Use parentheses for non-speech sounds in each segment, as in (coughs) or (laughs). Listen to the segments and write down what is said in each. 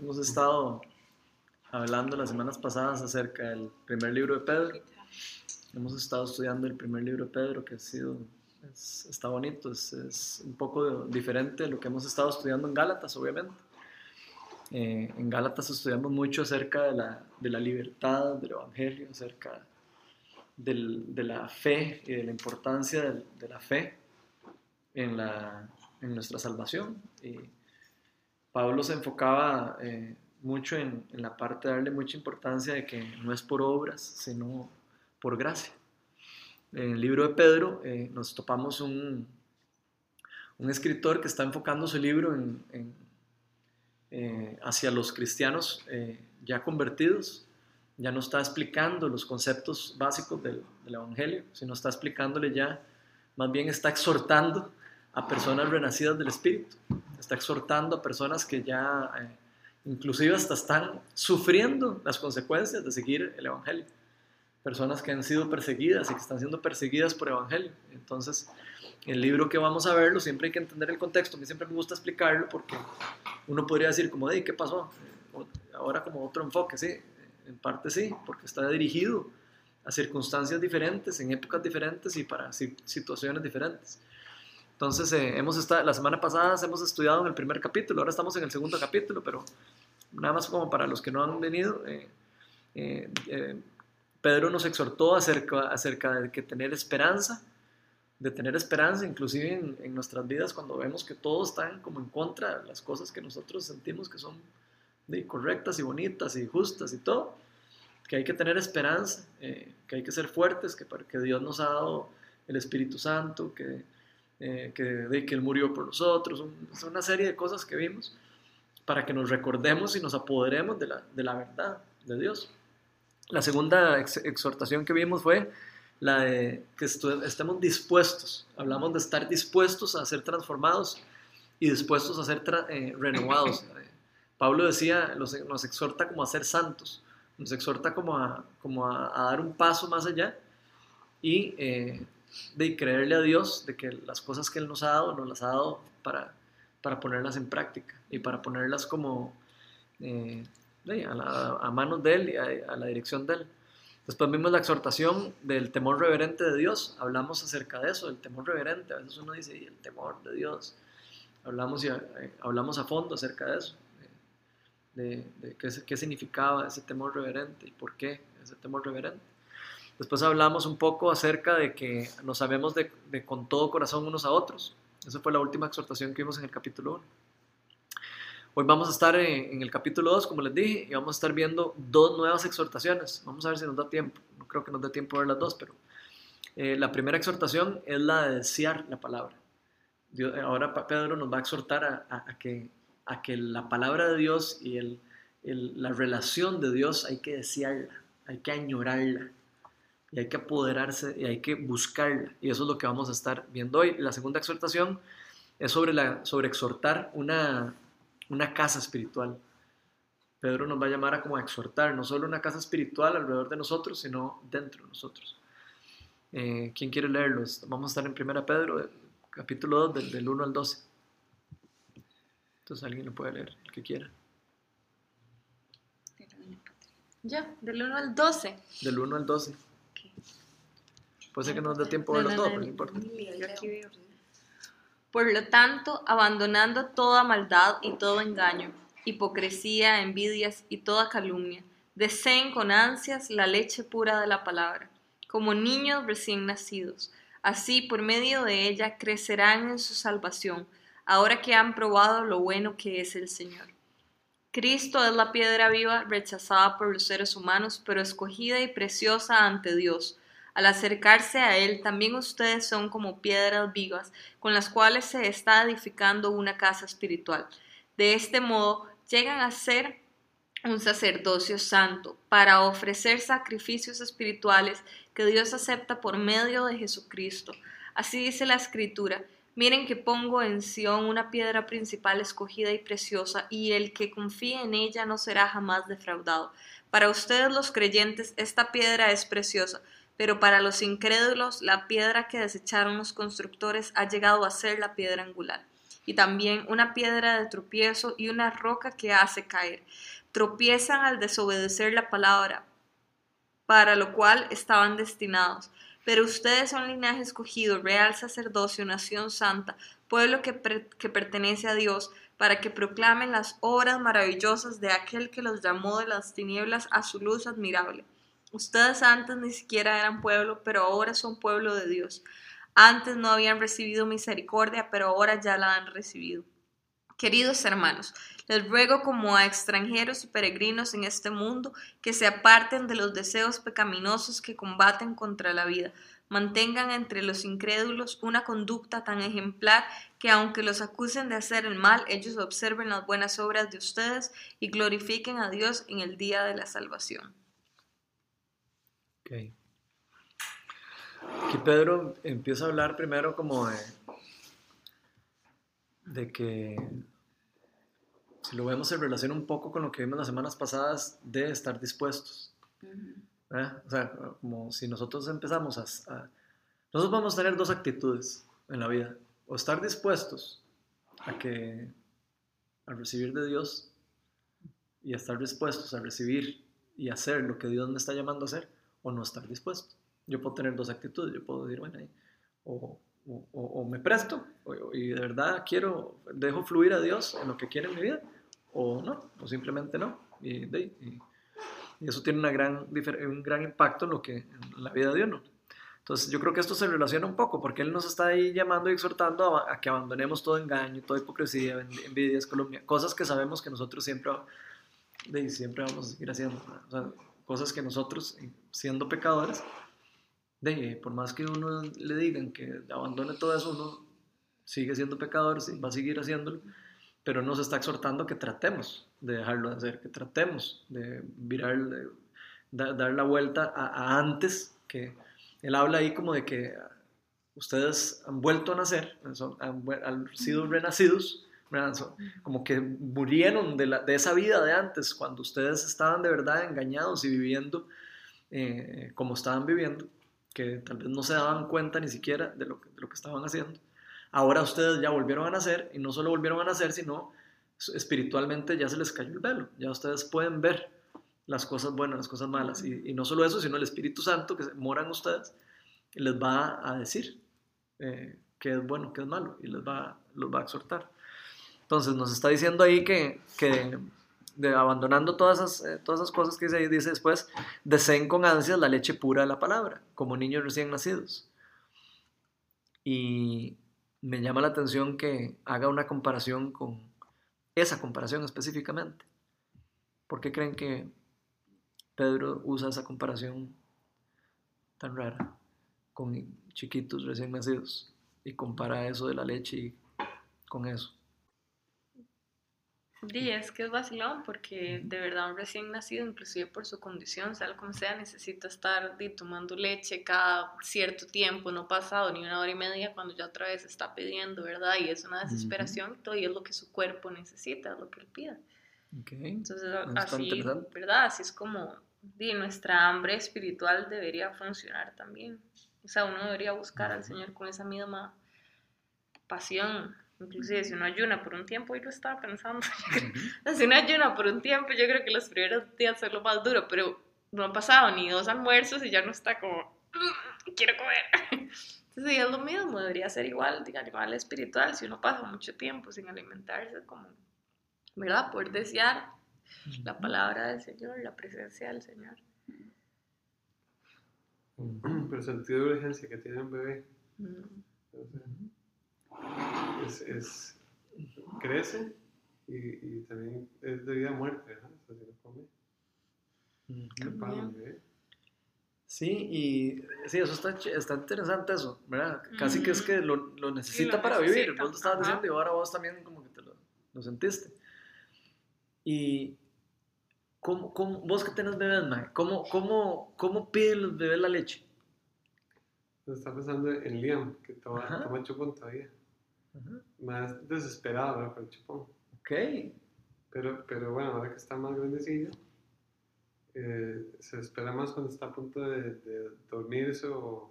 Hemos estado hablando las semanas pasadas acerca del primer libro de Pedro. Hemos estado estudiando el primer libro de Pedro, que ha sido, está bonito, es, un poco diferente de lo que hemos estado estudiando en Gálatas, obviamente. Eh, en Gálatas estudiamos mucho acerca de la, de la libertad, del Evangelio, acerca del, de la fe y de la importancia de, de la fe en, la, en nuestra salvación. Y Pablo se enfocaba eh, mucho en, la parte de darle mucha importancia de que no es por obras, sino por gracia. En el libro de Pedro eh, nos topamos un, un, escritor que está enfocando su libro eh, hacia los cristianos ya convertidos. Ya no está explicando los conceptos básicos del, del Evangelio, sino está explicándole ya, más bien está exhortando a personas renacidas del Espíritu, está exhortando a personas que ya eh, inclusive hasta están sufriendo las consecuencias de seguir el Evangelio, personas que han sido perseguidas y que están siendo perseguidas por el Evangelio. Entonces, el libro que vamos a verlo, siempre hay que entender el contexto, a mí siempre me gusta explicarlo porque uno podría decir como, ¿qué pasó? Ahora como otro enfoque, sí, en parte sí, porque está dirigido a circunstancias diferentes, en épocas diferentes y para situaciones diferentes. Entonces, eh, hemos estado, la semana pasada hemos estudiado en el primer capítulo, ahora estamos en el segundo capítulo, pero nada más como para los que no han venido, eh, eh, Pedro nos exhortó acerca, acerca de que tener esperanza, de tener esperanza, inclusive en, nuestras vidas, cuando vemos que todos están como en contra de las cosas que nosotros sentimos que son correctas y bonitas y justas y todo, que hay que tener esperanza, que hay que ser fuertes, que, que Dios nos ha dado el Espíritu Santo, que eh, que, de que Él murió por nosotros, es una serie de cosas que vimos para que nos recordemos y nos apoderemos de la, de la verdad de Dios. La segunda exhortación que vimos fue la de que estemos dispuestos, hablamos de estar dispuestos a ser transformados y dispuestos a ser eh, renovados. Pablo decía, nos exhorta como a ser santos, nos exhorta como a, como a, dar un paso más allá y eh, de creerle a Dios de que las cosas que Él nos ha dado, nos las ha dado para, para ponerlas en práctica y para ponerlas como eh, a, manos de Él y a, la dirección de Él. Después vimos la exhortación del temor reverente de Dios, hablamos acerca de eso, del temor reverente, a veces uno dice, el temor de Dios, hablamos, y, eh, hablamos a fondo acerca de eso, de, de qué, qué significaba ese temor reverente y por qué ese temor reverente. Después hablamos un poco acerca de que nos sabemos de, con todo corazón unos a otros. Esa fue la última exhortación que vimos en el capítulo 1. Hoy vamos a estar en, el capítulo 2, como les dije, y vamos a estar viendo dos nuevas exhortaciones. Vamos a ver si nos da tiempo. No creo que nos dé tiempo ver las dos, pero eh, la primera exhortación es la de desear la palabra. ahora Pedro nos va a exhortar a, que, a que la palabra de Dios y la relación de Dios hay que desearla, hay que añorarla y hay que apoderarse y hay que buscarla. Y eso es lo que vamos a estar viendo hoy. La segunda exhortación es sobre, la, sobre exhortar una, una casa espiritual. Pedro nos va a llamar a como a exhortar, no solo una casa espiritual alrededor de nosotros, sino dentro de nosotros. Eh, ¿Quién quiere leerlo? Vamos a estar en 1 Pedro, capítulo 2, del, del 1 al 12. Entonces alguien lo puede leer, el que quiera. Ya, del 1 al 12. Del 1 al 12. Puede ser que no nos dé tiempo de verlo todo, pero no importa. Por lo tanto, abandonando toda maldad y todo engaño, hipocresía, envidias y toda calumnia, deseen con ansias la leche pura de la palabra, como niños recién nacidos. Así, por medio de ella, crecerán en su salvación, ahora que han probado lo bueno que es el Señor. Cristo es la piedra viva rechazada por los seres humanos, pero escogida y preciosa ante Dios al acercarse a Él, también ustedes son como piedras vivas con las cuales se está edificando una casa espiritual. De este modo, llegan a ser un sacerdocio santo para ofrecer sacrificios espirituales que Dios acepta por medio de Jesucristo. Así dice la Escritura. Miren que pongo en Sión una piedra principal escogida y preciosa, y el que confíe en ella no será jamás defraudado. Para ustedes los creyentes, esta piedra es preciosa, pero para los incrédulos la piedra que desecharon los constructores ha llegado a ser la piedra angular. y también una piedra de tropiezo y una roca que hace caer. Tropiezan al desobedecer la palabra, para lo cual estaban destinados. Pero ustedes son linaje escogido, real sacerdocio, nación santa, pueblo que, que pertenece a Dios, para que proclamen las obras maravillosas de aquel que los llamó de las tinieblas a su luz admirable. Ustedes antes ni siquiera eran pueblo, pero ahora son pueblo de Dios. Antes no habían recibido misericordia, pero ahora ya la han recibido. Queridos hermanos, les ruego como a extranjeros y peregrinos en este mundo que se aparten de los deseos pecaminosos que combaten contra la vida. Mantengan entre los incrédulos una conducta tan ejemplar que aunque los acusen de hacer el mal, ellos observen las buenas obras de ustedes y glorifiquen a Dios en el día de la salvación. Okay. Aquí Pedro empieza a hablar primero como de, de que si lo vemos en relación un poco con lo que vimos las semanas pasadas, de estar dispuestos. O sea, como si nosotros empezamos a, Nosotros vamos a tener dos actitudes en la vida. O estar dispuestos a que... a recibir de Dios y estar dispuestos a recibir y hacer lo que Dios me está llamando a hacer, o no estar dispuesto. Yo puedo tener dos actitudes. Yo puedo decir, bueno, o, o, o, me presto y de verdad quiero, dejo fluir a Dios en lo que quiere en mi vida, o no, o simplemente no. Y, y, eso tiene una gran, un gran impacto en, lo que, en la vida de uno. Entonces yo creo que esto se relaciona un poco, porque Él nos está ahí llamando y exhortando a, que abandonemos todo engaño, toda hipocresía, envidias, cosas que sabemos que nosotros siempre, siempre vamos a seguir haciendo. O sea, cosas que nosotros, siendo pecadores, de, por más que uno le digan que abandone todo eso, uno sigue siendo pecador, va a seguir haciéndolo, pero nos está exhortando que tratemos de dejarlo de hacer, que tratemos de virar, de, dar la vuelta a, antes, que él habla ahí como de que ustedes han vuelto a nacer, han, sido renacidos, como que murieron de, la, de, esa vida de antes, cuando ustedes estaban de verdad engañados y viviendo eh, como estaban viviendo que tal vez no se daban cuenta ni siquiera de lo, de lo que estaban haciendo. Ahora ustedes ya volvieron a nacer y no solo volvieron a nacer, sino espiritualmente ya se les cayó el velo, ya ustedes pueden ver las cosas buenas, las cosas malas. Y, no solo eso, sino el Espíritu Santo que mora en ustedes les va a decir eh, qué es bueno, qué es malo y les va, los va a exhortar. Entonces nos está diciendo ahí que, abandonando todas esas, eh, todas esas cosas que dice, dice después, deseen con ansias la leche pura de la palabra, como niños recién nacidos. Y me llama la atención que haga una comparación con esa comparación específicamente. ¿Por qué creen que Pedro usa esa comparación tan rara con chiquitos recién nacidos y compara eso de la leche con eso? Sí, es que es vacilón porque de verdad un recién nacido, inclusive por su condición, sea como sea, necesita estar tomando leche cada cierto tiempo, no pasado ni una hora y media cuando ya otra vez está pidiendo, ¿verdad? Y es una desesperación y todo, y es lo que su cuerpo necesita, es lo que él pide. Entonces, así, ¿verdad? Así es como di, nuestra hambre espiritual debería funcionar también. O sea, uno debería buscar al Señor con esa misma pasión Inclusive si uno ayuna por un tiempo, y lo estaba pensando, (laughs) si uno ayuna por un tiempo, yo creo que los primeros días son lo más duro, pero no han pasado ni dos almuerzos y ya no está como, mm, quiero comer. (laughs) Entonces es lo mismo, debería ser igual, diga, igual espiritual, si uno pasa mucho tiempo sin alimentarse, como, ¿verdad? Poder desear la palabra del Señor, la presencia del Señor. Pero el sentido de urgencia que tiene un bebé. Mm es, crece y, también es de vida a muerte, ¿no? O sea, come. Sí, y sí, eso está, está interesante eso, ¿verdad? Casi que es que lo, lo necesita para vivir. Vos lo estabas diciendo y ahora vos también como que te lo, lo sentiste. Y ¿cómo, cómo, vos que tenés bebés, man, ¿cómo, cómo, cómo piden los bebés la leche? Está pensando en Liam, que toma, toma chupón todavía más desesperado el chupón. Ok. Pero, pero bueno, ahora que está más grandecillo, eh, se espera más cuando está a punto de, de dormirse o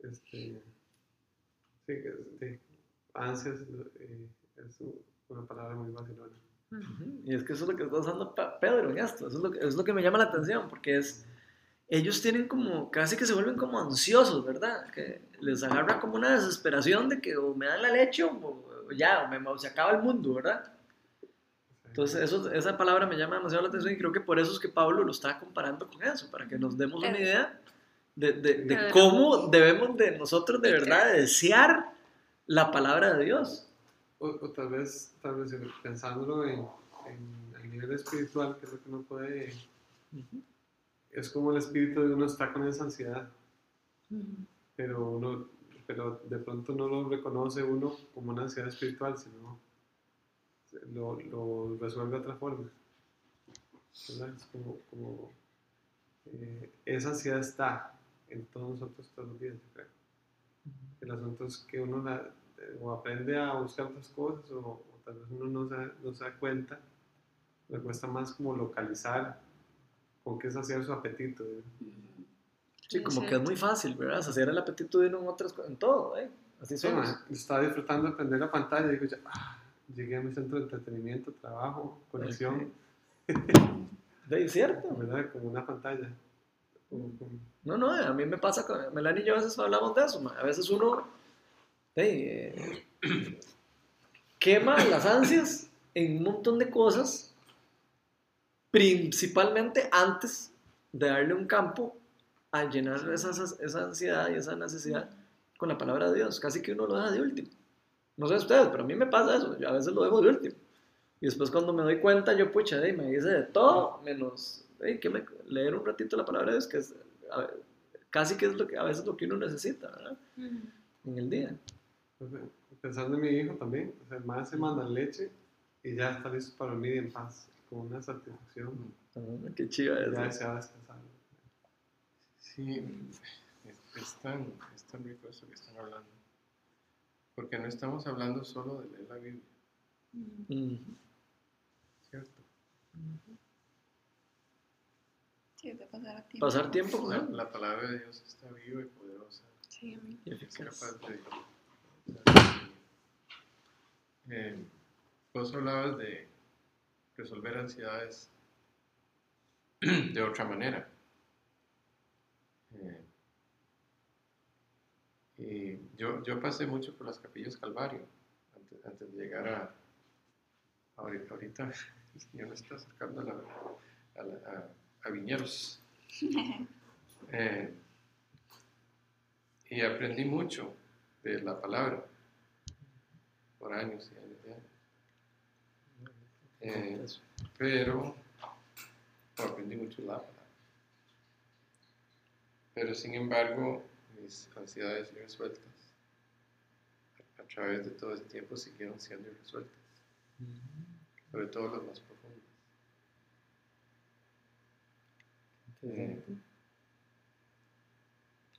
este, sí, ansias eh, es una palabra muy vacilona. Y es que eso es lo que está usando Pedro en esto, eso es lo, que, es lo que me llama la atención, porque es, ellos tienen como, casi que se vuelven como ansiosos, ¿verdad? Que les agarra como una desesperación de que o me dan la leche o, ya, o, me, se acaba el mundo, ¿verdad? Entonces, eso, esa palabra me llama demasiado la atención y creo que por eso es que Pablo lo está comparando con eso, para que nos demos una idea de, de, de cómo debemos de nosotros de verdad desear la palabra de Dios. O, tal vez, tal vez pensándolo en, en, el nivel espiritual, que es lo que uno puede... Es como el espíritu de uno está con esa ansiedad, pero, uno, pero de pronto no lo reconoce uno como una ansiedad espiritual, sino lo, lo resuelve de otra forma. ¿verdad? Es como, como eh, esa ansiedad está en todos nosotros todos los días, creo. El asunto es que uno la, o aprende a buscar otras cosas o, tal vez uno no se, no se, da cuenta, le cuesta más como localizar con qué saciar su apetito. Sí, como que es muy fácil, ¿verdad? Saciar el apetito de uno en, otras, en todo, ¿eh? Así somos. estaba disfrutando de prender la pantalla y digo, ya, ah, llegué a mi centro de entretenimiento, trabajo, conexión. (laughs) De cierto. ¿Verdad? Como una pantalla. No, no, a mí me pasa, con Melanie y yo a veces hablamos de eso, a veces uno eh, (clears throat) quema las ansias en un montón de cosas, principalmente antes de darle un campo a llenar esa, esa ansiedad y esa necesidad con la palabra de Dios. Casi que uno lo deja de último. No sé ustedes, pero a mí me pasa eso. Yo a veces lo dejo de último. Y después cuando me doy cuenta, yo pucha, me dice de todo, menos que me, leer un ratito la palabra de Dios, que es casi que es lo que a veces lo que uno necesita en el día. Pensando en mi hijo también, o sea, más se manda leche y ya está listo para dormir en paz, con una satisfacción. Ah, qué chido es. Ya descansar. Sí, es, tan, es tan rico eso que están hablando. Porque no estamos hablando solo de leer la Biblia. ¿Cierto? Sí, de pasar tiempo. Pasar tiempo con él. La, palabra de Dios está viva y poderosa. Sí, amén. Y es capaz de eh, vos hablabas de resolver ansiedades (clears throat) de otra manera. Eh, y yo, yo pasé mucho por las capillas Calvario antes, de llegar a, ahorita, ahorita el Señor me está acercando a, a, Viñeros. (laughs) Eh, y aprendí mucho de la palabra por años y años y años. Eh, pero aprendí mucho la palabra. Pero sin embargo, mis ansiedades irresueltas a, través de todo ese tiempo siguieron siendo irresueltas. Sobre todo las más profundas. Eh,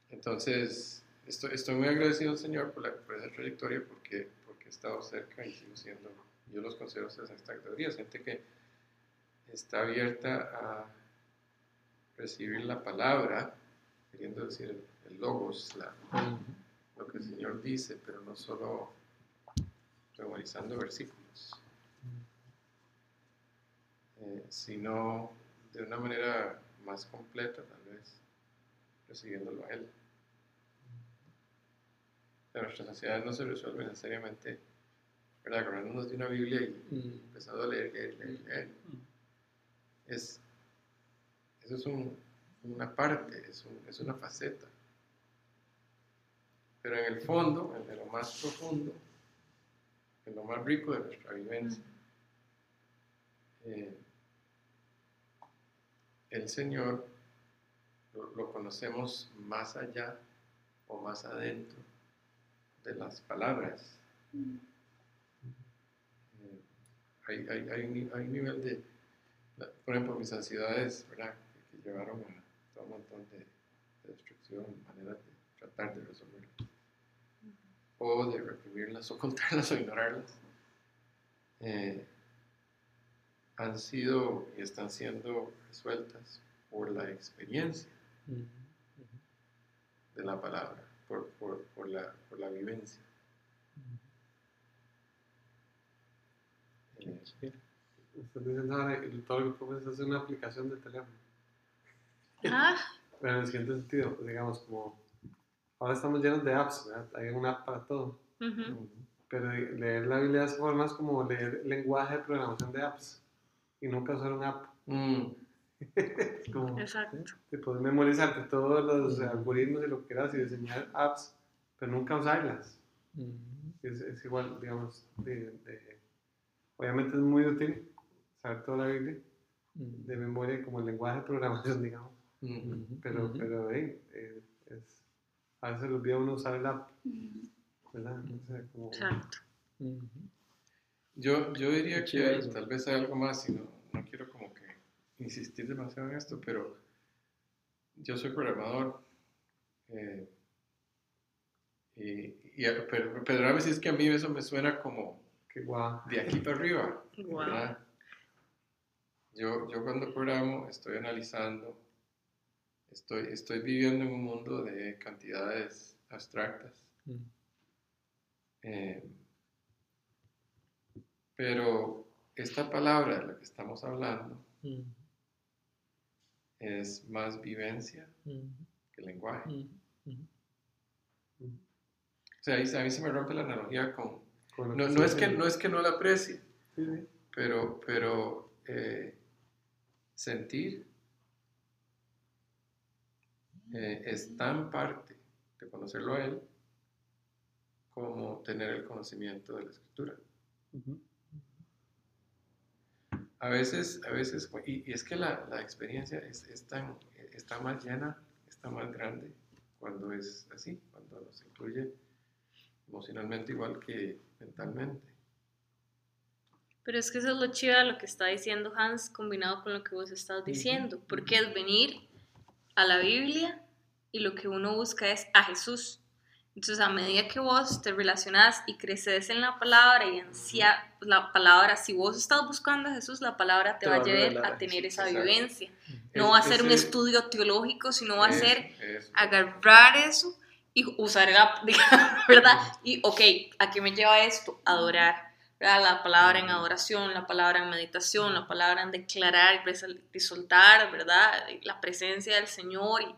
entonces, estoy, muy agradecido al Señor por, la, por esa trayectoria porque, porque he estado cerca y sigo siendo, yo los considero esas categorías, gente que está abierta a recibir la palabra, queriendo decir el, logos, lo que el Señor dice, pero no solo memorizando versículos, eh, sino de una manera más completa tal vez, recibiéndolo a Él. Nuestras ansiedades no se resuelven necesariamente, ¿verdad? Agarrándonos de una Biblia y mm. empezando a leer, leer, leer, mm. Es, eso es una parte, es, es, una faceta. Pero en el fondo, en lo más profundo, en lo más rico de nuestra vivencia, eh, el Señor lo conocemos más allá o más adentro de las palabras. Hay, hay, hay, un, hay, un, nivel de, por ejemplo, mis ansiedades, ¿verdad? Que, llevaron a todo un montón de, destrucción, maneras de tratar de resolverlas. O de reprimirlas, o (laughs) contarlas, o ignorarlas. Eh, han sido y están siendo resueltas por la experiencia de la palabra por, por, por, la, por la vivencia. Estás diciendo ahora que todo lo que puedes hacer es una aplicación de teléfono. Ah, Pero en el siguiente sentido, digamos, como ahora estamos llenos de apps, ¿verdad? Hay una app para todo. ujú. Pero leer la Biblia de esa forma es como leer lenguaje de programación de apps y nunca usar una app. mm, (laughs) Es como Exacto. te puedes memorizarte todos los algoritmos y lo que quieras y diseñar apps, pero nunca usarlas. Ujú. Es, es igual, digamos, de, de- obviamente es muy útil saber toda la Biblia de memoria como el lenguaje de programación, (laughs) digamos. mm. Ujú. Pero, Ujú. pero hey, eh, es, a veces le olvida uno usar el app, ¿verdad? O sea, como, Exacto. Ujú. Yo, yo diría que hay- tal vez hay algo más y no, no quiero como que insistir demasiado en esto, pero yo soy programador eh, y, y pero, perdóname si es que a mí eso me suena como guau. de aquí para arriba. Yo, yo cuando programo estoy analizando, estoy, estoy viviendo en un mundo de cantidades abstractas. Ujú. Eh, pero esta palabra de la que estamos hablando Ujú. es más vivencia Ujú. que lenguaje. O sea, ahí, a mí se me rompe la analogía con... No, no, es, que, no es que no la aprecie, Sí, sí. pero, pero eh, sentir eh, es tan parte de conocerlo a él como tener el conocimiento de la escritura. A veces, a veces, y, y es que la, la experiencia es, es tan, está más llena, está más grande cuando es así, cuando nos incluye emocionalmente igual que mentalmente. Pero es que eso es lo chido de lo que está diciendo Hans combinado con lo que vos estás diciendo, porque es venir a la Biblia y lo que uno busca es a Jesús. Entonces, a medida que vos te relacionás y creces en la palabra y ansia la palabra, si vos estás buscando a Jesús, la palabra te, va a llevar a tener esa exacto. vivencia. Es- No va a ser un estudio teológico, sino va a ser agarrar eso y usar la, digamos, ¿verdad? Y, ok, ¿a qué me lleva esto? Adorar, ¿verdad? La palabra en adoración, la palabra en meditación, la palabra en declarar y soltar, ¿verdad? La presencia del Señor y,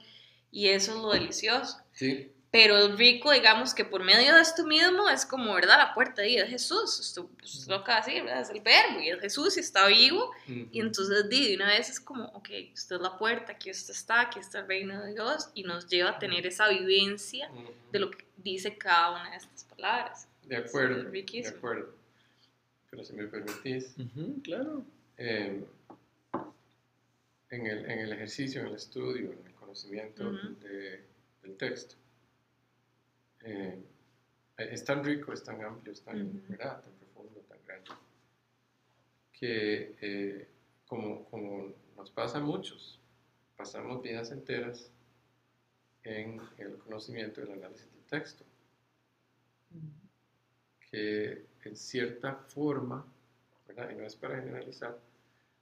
y eso es lo delicioso. Sí, Pero el rico, digamos que por medio de esto mismo es como, ¿verdad? La puerta ahí es Jesús, esto pues, lo acaba de decir, ¿verdad? Es el verbo y es Jesús y está vivo ujú. y entonces di, de una vez es como, ok, usted es la puerta, aquí usted está, aquí está el reino de Dios y nos lleva a tener esa vivencia Ujú. de lo que dice cada una de estas palabras. De acuerdo, Es de acuerdo. Pero si me permitís, Ujú, Claro. eh, en, el, en el ejercicio, en el estudio, en el conocimiento de- del texto, eh, es tan rico, es tan amplio, es tan, Ujú. ¿verdad? tan profundo, tan grande, que eh, como, como nos pasa a muchos, pasamos vidas enteras en el conocimiento y el análisis del texto. que en cierta forma, ¿verdad? y no es para generalizar,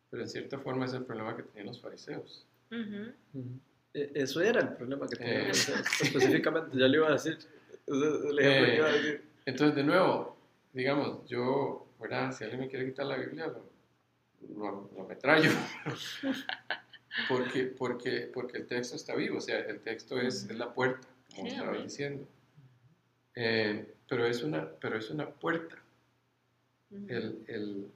pero en cierta forma es el problema que tenían los fariseos. Ujú. Ujú. E- Eso era el problema que tenía Eh. específicamente, ya le iba a decir. Ese es el ejemplo que iba a decir. Entonces, de nuevo, digamos, yo, ¿verdad? Si alguien me quiere quitar la Biblia, lo, lo, lo metrallo. (laughs) porque, porque, porque el texto está vivo, o sea, el texto es, es la puerta, como Sí, estaba diciendo. Eh, pero, es una, pero es una puerta. Ujú. El, el,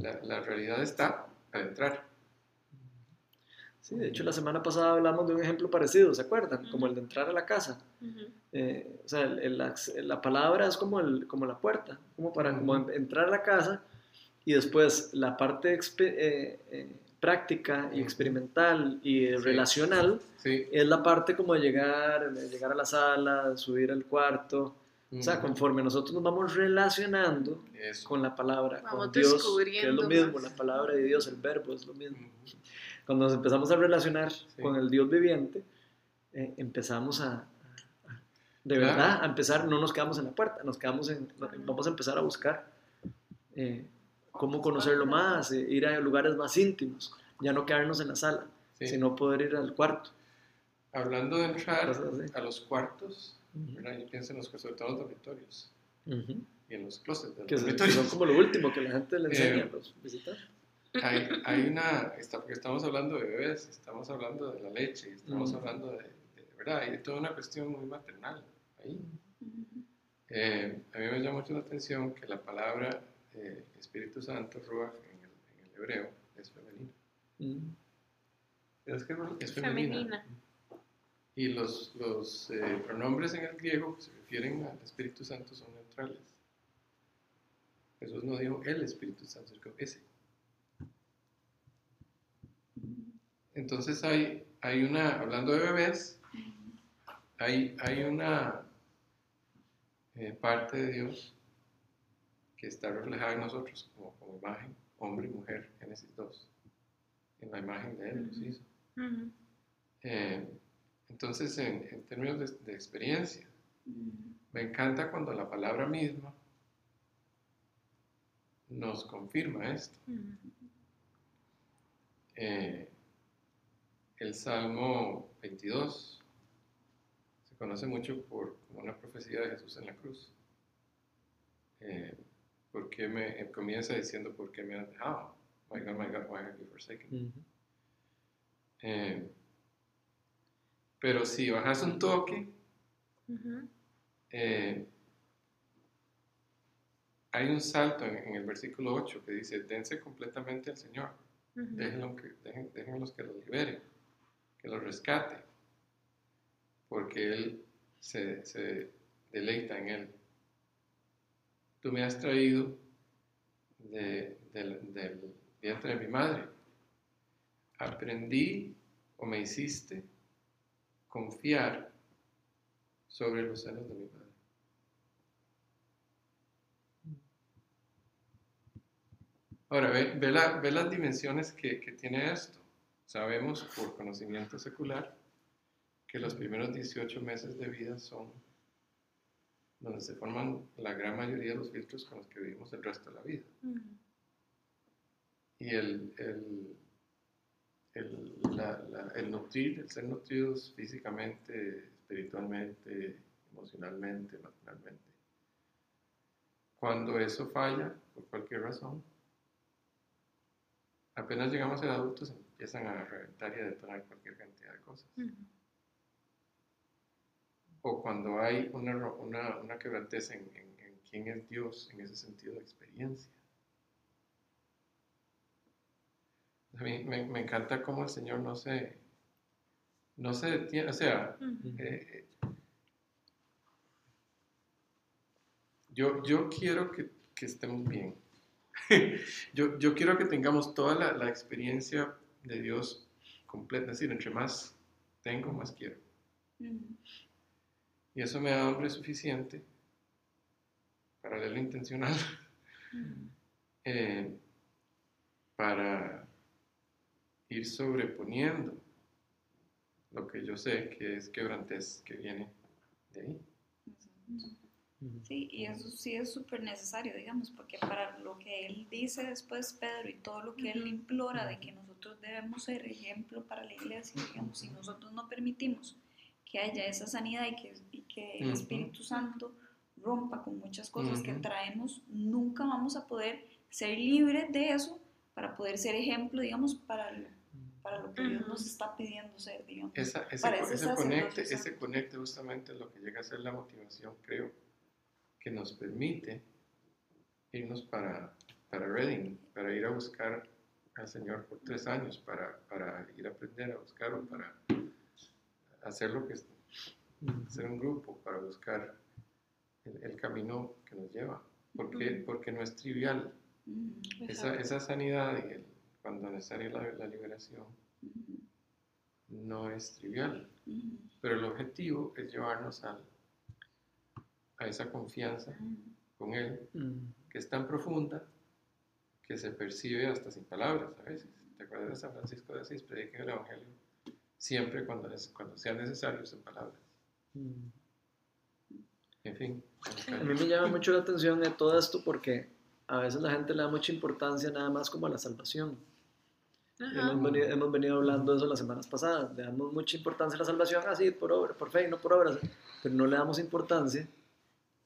la, la realidad está al entrar. Sí, de hecho la semana pasada hablamos de un ejemplo parecido, ¿se acuerdan? Ujú. Como el de entrar a la casa. Ujú. Eh, o sea, el- el la palabra es como, el, como la puerta, como para como Ujú. entrar a la casa y después la parte eh, eh, práctica y experimental y Sí. relacional Sí. es la parte como de llegar, de llegar a la sala, subir al cuarto. O sea, conforme nosotros nos vamos relacionando Eso. con la palabra, Vamos con Dios, que es lo mismo, más. la palabra de Dios, el verbo es lo mismo. Cuando nos empezamos a relacionar con el Dios viviente, eh, empezamos a, a- de Claro. verdad, a empezar, no nos quedamos en la puerta, nos quedamos en, vamos a empezar a buscar eh, cómo conocerlo más, eh, ir a lugares más íntimos, ya no quedarnos en la sala, Sí. sino poder ir al cuarto. Hablando de entrar a los cuartos. ¿verdad? yo pienso en los, sobre todo los dormitorios. Ujú. y en los closets de los Que son- que dormitorios. son como lo último que la gente le (laughs) enseña Eh, a los visitantes. Hay, (laughs) hay una, está, porque estamos hablando de bebés, estamos hablando de la leche, estamos Mm. hablando de, de- ¿verdad? Hay toda una cuestión muy maternal ahí. Eh, a mí me llama mucho la atención que la palabra eh, Espíritu Santo, Ruach, en el, en el hebreo, es femenina. Mm. Es que. Es femenina. Femenina. Y los, los eh, pronombres en el griego que se refieren al Espíritu Santo son neutrales. Jesús no dijo el Espíritu Santo, sino ese. Entonces hay, hay una, hablando de bebés, hay, hay una eh, parte de Dios que está reflejada en nosotros como, como imagen, hombre y mujer, Génesis 2. En la imagen de Él nos hizo. Eh, entonces, en, en términos de, de experiencia, me encanta cuando la palabra misma nos confirma esto. Eh, el Salmo 22 se conoce mucho por como una profecía de Jesús en la cruz. Eh, porque me eh, comienza diciendo, ¿por qué me has dejado? My God, my God, why have you forsaken me?" Ujú. Eh, pero si bajas un toque, eh, hay un salto en, en el versículo 8 que dice, dense completamente al Señor, que, dejen, déjenlos que lo libere, que rescate, porque Él se, deleita en Él. Tú me has traído de- del, del vientre de mi madre. Aprendí o me hiciste confiar sobre los senos de mi madre. Ahora, ve, ve la- ve las dimensiones que tiene esto. Sabemos por conocimiento secular que los primeros 18 meses de vida son donde se forman la gran mayoría de los filtros con los que vivimos el resto de la vida. Ujú. Y el, el, el, la- la- el nutrir, el ser nutridos físicamente, espiritualmente, emocionalmente, materialmente. Cuando eso falla, por cualquier razón, apenas llegamos a ser adultos empiezan a reventar y a detonar cualquier cantidad de cosas. O cuando hay una, una, una quebrantez en, en, en quién es Dios en ese sentido de experiencia. A mí me, me encanta cómo el Señor no se, no se detiene, o sea, eh, yo, yo quiero que, que estemos bien. (laughs) yo, yo quiero que tengamos toda la, la experiencia de Dios completa, es decir, entre más tengo, más quiero. Y eso me da hambre suficiente, paralelo intencional, Ujú. (laughs) eh, para ir sobreponiendo lo que yo sé que es quebrantez que viene de ahí. Ujú. Sí, y eso sí es súper necesario, digamos, porque para lo que él dice después Pedro y todo lo que él implora de que nosotros debemos ser ejemplo para la iglesia, digamos, si nosotros no permitimos que haya esa sanidad y que, y que el. Espíritu Santo rompa con muchas cosas que traemos, nunca vamos a poder ser libres de eso para poder ser ejemplo, digamos, para lo, para lo que Dios nos está pidiendo ser, digamos. Esa, ese, conecte, ese conecte justamente es lo que llega a ser la motivación, creo, que nos permite irnos para, para Reading, para ir a buscar al Señor por tres años, para, para ir a aprender a buscar o para hacer lo que es hacer un grupo, para buscar el, el camino que nos lleva. Porque, porque no es trivial. Ujú, Esa, esa sanidad y el- cuando necesaria la, la liberación no es trivial. Pero el objetivo es llevarnos al, a esa confianza con Él, Mm. que es tan profunda que se percibe hasta sin palabras a veces. ¿Te acuerdas de San Francisco de Asís? Prediquen el Evangelio siempre cuando, es- cuando sea necesario en palabras. Mm. En fin. A mí me llama mucho la atención de todo esto porque a veces la gente le da mucha importancia nada más como a la salvación. Hemos venido, hemos venido hablando de eso las semanas pasadas. Le damos mucha importancia a la salvación así, por obra, por fe y no por obras. Pero no le damos importancia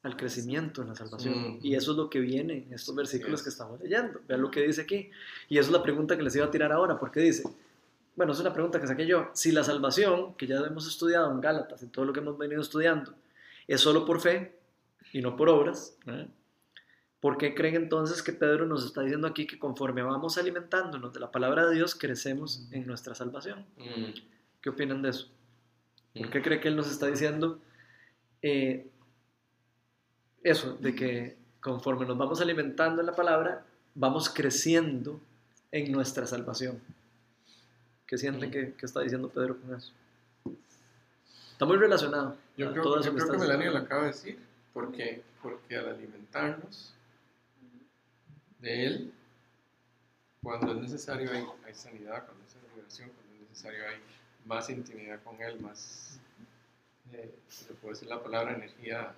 al crecimiento en la salvación. Y eso es lo que viene en estos versículos es. que estamos leyendo. Vean lo que dice aquí. Y eso es la pregunta que les iba a tirar ahora, porque dice, bueno, es una pregunta que saqué yo, si la salvación, que ya hemos estudiado en Gálatas, en todo lo que hemos venido estudiando, es solo por fe y no por obras, ¿eh? ¿por qué creen entonces que Pedro nos está diciendo aquí que conforme vamos alimentándonos de la palabra de Dios, crecemos en nuestra salvación? Mm, ¿Qué opinan de eso? ¿Por mm. qué cree que él nos está diciendo eh, eso, de que conforme nos vamos alimentando en la palabra, vamos creciendo en nuestra salvación? ¿Qué sienten Mm. que, que está diciendo Pedro con eso? Está muy relacionado. Yo creo, yo creo que Melania lo acaba de decir, porque, porque al alimentarnos de él, cuando es necesario hay, hay sanidad, cuando es liberación, cuando es necesario hay más intimidad con él, más, eh, si le puedo decir la palabra, energía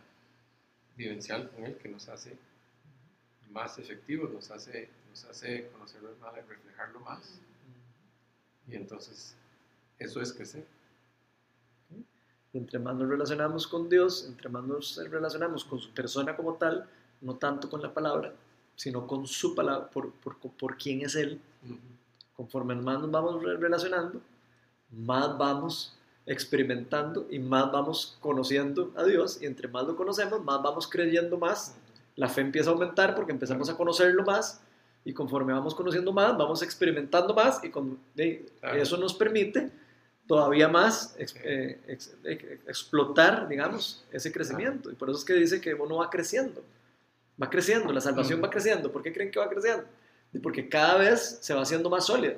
vivencial con él, que nos hace más efectivos, nos hace, nos hace conocerlo más, reflejarlo más, y entonces eso es crecer. Y entre más nos relacionamos con Dios, entre más nos relacionamos con su persona como tal, no tanto con la palabra, sino con su palabra, por, por, por quién es Él, Ujú. conforme más nos vamos re- relacionando, más vamos experimentando y más vamos conociendo a Dios y entre más lo conocemos, más vamos creyendo más, la fe empieza a aumentar porque empezamos a conocerlo más y conforme vamos conociendo más, vamos experimentando más y con, eso nos permite todavía más eh, ex- eh, explotar, digamos, ese crecimiento. Y por eso es que dice que uno va creciendo, va creciendo, la salvación Mm. va creciendo. ¿Por qué creen que va creciendo? Porque cada vez se va haciendo más sólida.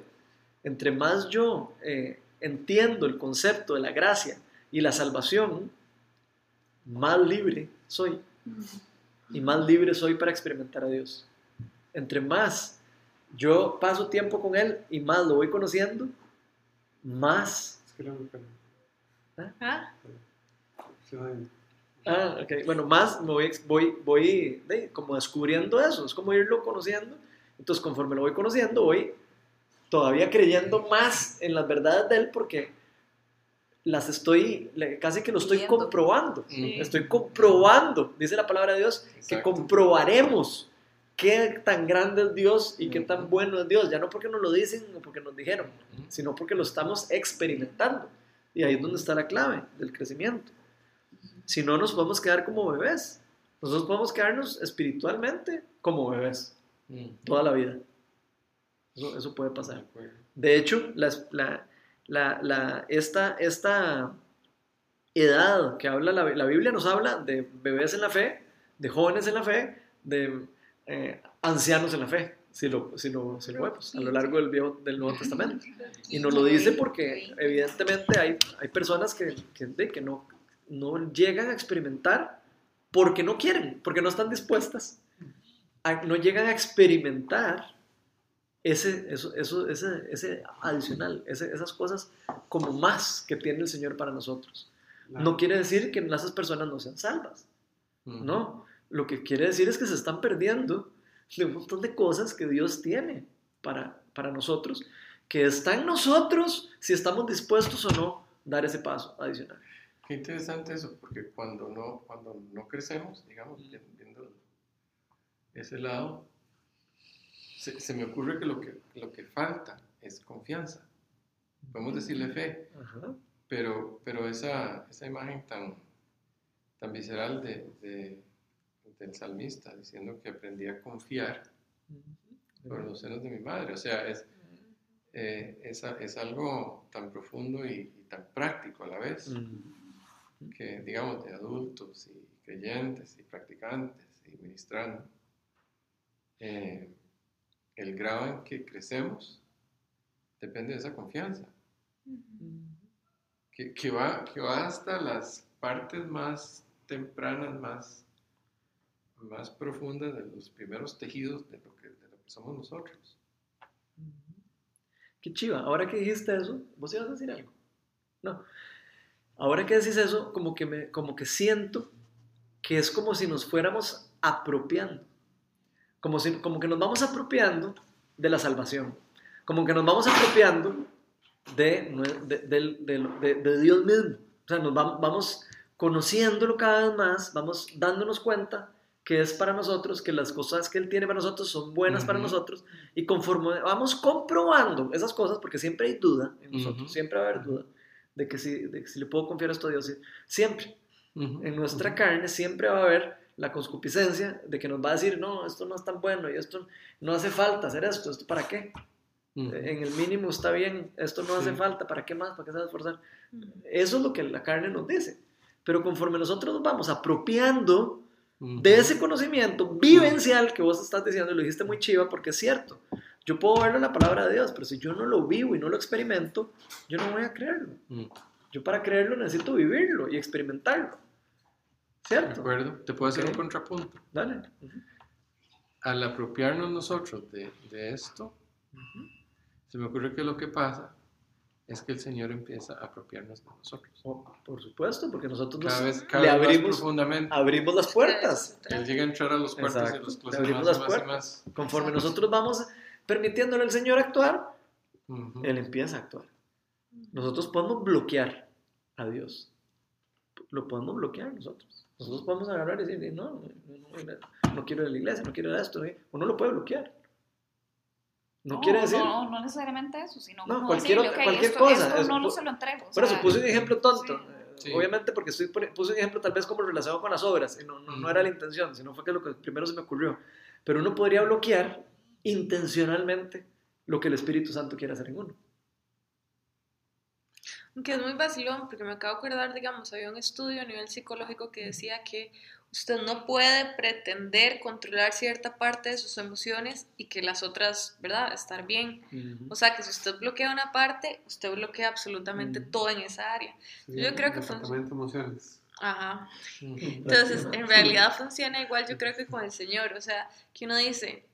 Entre más yo eh, entiendo el concepto de la gracia y la salvación, más libre soy y más libre soy para experimentar a Dios. Entre más yo paso tiempo con Él y más lo voy conociendo, más... ¿Ah? Ay, Ah, ok. Bueno, más me voy, voy, voy de, como descubriendo eso, es como irlo conociendo. Entonces, conforme lo voy conociendo, voy todavía creyendo más en las verdades de Él porque las estoy, casi que lo estoy Viendo. comprobando. Sí. Estoy comprobando, dice la palabra de Dios, que comprobaremos qué tan grande es Dios y qué tan bueno es Dios, ya no porque nos lo dicen o porque nos dijeron, sino porque lo estamos experimentando. Y ahí es donde está la clave del crecimiento. Si no, nos podemos quedar como bebés. Nosotros podemos quedarnos espiritualmente como bebés toda la vida. Eso, eso puede de pasar. De hecho, las- la, la- la- esta, esta edad que habla la, la Biblia nos habla de bebés en la fe, de jóvenes en la fe, de eh, ancianos en la fe, si lo, si lo, si lo vemos, a lo largo del, Viejo, del Nuevo Testamento. (laughs) Y nos lo dice porque evidentemente hay, hay personas que, que, no, no llegan a experimentar porque no quieren, porque no están dispuestas, a- no llegan a experimentar ese, eso, eso, ese, ese adicional, ese- esas cosas como más que tiene el Señor para nosotros. No quiere decir que esas personas no sean salvas, no. Lo que quiere decir es que se están perdiendo de un montón de cosas que Dios tiene para, para nosotros, que está en nosotros si estamos dispuestos o no dar ese paso adicional. Qué interesante eso, porque cuando no, cuando no crecemos, digamos, vi- viendo ese lado, se, se me ocurre que lo, que lo que falta es confianza. Podemos decirle fe, Ajá. pero, pero esa, esa imagen tan, tan visceral de, de- del salmista, diciendo que aprendí a confiar por los senos de mi madre, o sea, es, eh, es, es algo tan profundo y, y tan práctico a la vez Mm. que, digamos, de adultos y creyentes y practicantes y ministrando, eh, el grado en que crecemos depende de esa confianza, que, que va, que va hasta las partes más tempranas, más, más profundas de los primeros tejidos de lo que, de lo que somos nosotros. Qué chiva. Ahora que dijiste eso, ¿vos ibas a decir algo? No. Ahora que decís eso, como que, me, como que siento que es como si nos fuéramos apropiando. Como, si, como que nos vamos apropiando de la salvación. Como que nos vamos apropiando de, de, de- de Dios mismo. O sea, nos vam- vamos conociéndolo cada vez más, vamos dándonos cuenta que es para nosotros, que las cosas que Él tiene para nosotros son buenas para nosotros, y conforme vamos comprobando esas cosas, porque siempre hay duda en nosotros, siempre va a haber duda de que, si, de que si le puedo confiar esto a Dios, siempre, en nuestra carne siempre va a haber la concupiscencia de que nos va a decir, no, esto no es tan bueno y esto no hace falta hacer esto, ¿esto para qué? Ujú. En el mínimo está bien, esto no hace falta, ¿para qué más? ¿Para qué se va a esforzar? Eso es lo que la carne nos dice. Pero conforme nosotros nos vamos apropiando de ese conocimiento vivencial que vos estás diciendo, y lo dijiste muy chiva porque es cierto. Yo puedo verlo en la palabra de Dios, pero si yo no lo vivo y no lo experimento, yo no voy a creerlo. Yo para creerlo necesito vivirlo y experimentarlo. De ¿Cierto? acuerdo. Te puedo hacer un contrapunto. Dale. Al apropiarnos nosotros de, de esto, se me ocurre que lo que pasa es que el Señor empieza a apropiarnos de nosotros. Oh, por supuesto, porque nosotros Cada nos- vez, cada le abrimos, profundamente. abrimos las puertas. Él llega a entrar a los cuartos y a Exacto. los Le closets abrimos más, las y más y puertas. más. Conforme Exacto. nosotros vamos permitiéndole al Señor actuar, Ujú. Él empieza a actuar. Nosotros podemos bloquear a Dios. Lo podemos bloquear nosotros. Nosotros podemos agarrar y decir, no, no, no, no quiero ir a la iglesia, no quiero ir a esto. ¿eh? Uno lo puede bloquear. No, quiere decir... No, no necesariamente eso, sino No, como cualquier decirle, otra- ok, cualquier esto, cosa, esto es- no lo se lo entrego. Por eso puse un ejemplo tonto. sí. Sí. Obviamente porque estoy, puse un ejemplo tal vez como relacionado con las obras. Y no, no, no era la intención, sino fue que lo que primero se me ocurrió. Pero uno podría bloquear intencionalmente lo que el Espíritu Santo quiere hacer en uno. Que es muy vacilón, porque me acabo de acordar, digamos, había un estudio a nivel psicológico que decía que usted no puede pretender controlar cierta parte de sus emociones y que las otras, ¿verdad?, estar bien. O sea, que si usted bloquea una parte, usted bloquea absolutamente todo en esa área. Sí, Yo creo que de emociones. Ajá. Entonces, en realidad funciona igual, yo creo que con el Señor. O sea, que uno dice,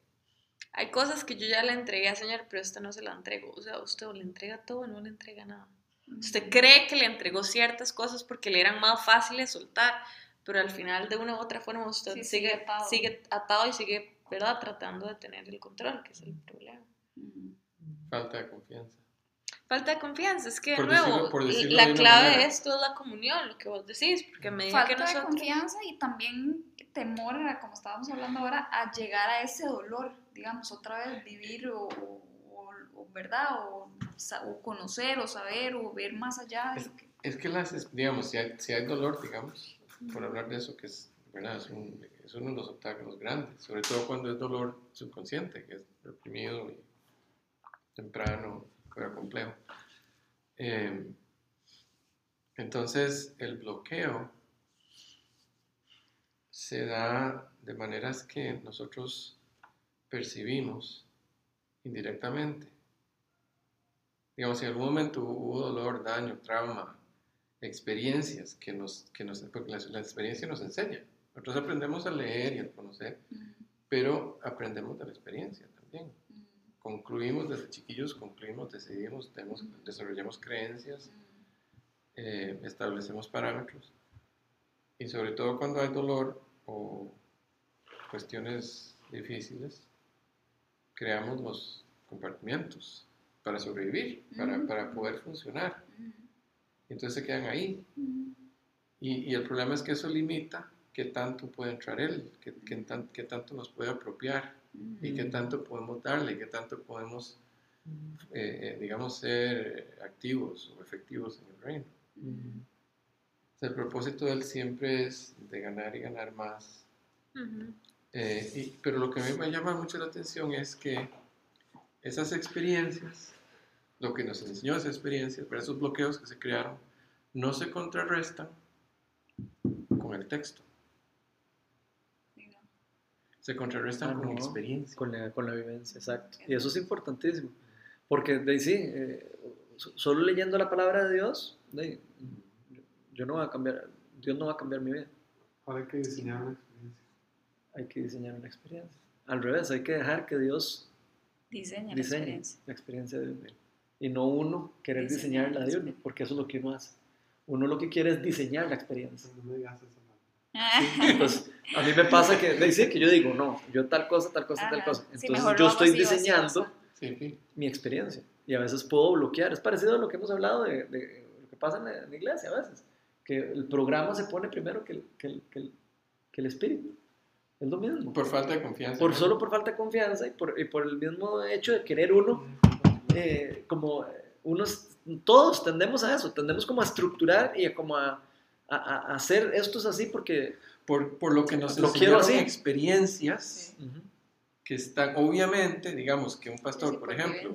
hay cosas que yo ya le entregué al Señor, pero esta no se la entrego. O sea, usted o le entrega todo o no le entrega nada. Usted cree que le entregó ciertas cosas porque le eran más fáciles soltar, pero al final de una u otra forma usted Sí, sigue, sigue atado. sigue atado y sigue, ¿verdad? Tratando de tener el control, que es el problema. Falta de confianza. Falta de confianza, es que de nuevo, decirlo- por decirlo de la clave manera. de esto es la comunión, lo que vos decís, porque a medida que Falta de confianza y también temor, a, como estábamos hablando ahora, a llegar a ese dolor, digamos, otra vez vivir o, o- o- o, ¿verdad? O, o conocer o saber o ver más allá de Es, lo que... es que las, digamos, si hay, si hay dolor, digamos, por hablar de eso, que es, ¿verdad? es, un- es uno de los obstáculos grandes, sobre todo cuando es dolor subconsciente, que es reprimido y temprano, pero complejo. Eh, entonces, el bloqueo se da de maneras que nosotros percibimos indirectamente. Digamos, si en algún momento hubo dolor, daño, trauma, experiencias que nos, que nos porque la, la experiencia nos enseña. Nosotros aprendemos a leer y a conocer, Mm, pero aprendemos de la experiencia también. Concluimos desde chiquillos, concluimos, decidimos, tenemos, desarrollamos creencias, eh, establecemos parámetros. Y sobre todo cuando hay dolor o cuestiones difíciles, creamos los compartimientos para sobrevivir, para, Ujú. para poder funcionar. Entonces se quedan ahí. Y, y el problema es que eso limita qué tanto puede entrar él, qué, qué tan- qué tanto nos puede apropiar y qué tanto podemos darle, qué tanto podemos, eh, eh, digamos, ser activos o efectivos en el reino. O sea, el propósito de él siempre es de ganar y ganar más. Eh, y- pero lo que a mí me llama mucho la atención es que esas experiencias, lo que nos enseñó esas experiencias, pero esos bloqueos que se crearon, no se contrarrestan con el texto, se contrarrestan Ah, con no. experiencia. Con la, con la vivencia, exacto. Y eso es importantísimo. Porque de ahí sí, eh, so- solo leyendo la palabra de Dios, de ahí, yo no voy a cambiar, Dios no va a cambiar mi vida. Ahora hay que diseñar una experiencia. Hay que diseñar una experiencia. Al revés, hay que dejar que Dios Diseña la diseñe experiencia. la experiencia de uno. Y no uno querer Diseñar diseñarla la de uno, porque eso es lo que uno hace. Uno lo que quiere es diseñar la experiencia. No me digas eso. man. Entonces, a mí me pasa que, sí, que yo digo, no, yo tal cosa, tal cosa, tal Ajá. cosa. Sí, Entonces mejor yo estoy diseñando. Sí, sí. mi experiencia. Y a veces puedo bloquear. Es parecido a lo que hemos hablado de, de lo que pasa en la, en la iglesia a veces. que el programa se pone primero que el, que el, que el, que el espíritu. Es lo mismo. Por falta de confianza. Por, ¿no? solo por falta de confianza y por, y por el mismo hecho de querer uno, eh, como unos, todos tendemos a eso, tendemos como a estructurar y a como a, a, a hacer estos así porque... Por, por lo que nos Lo quiero enseñaron así. experiencias que están, obviamente, digamos que un pastor, Sí, por ejemplo,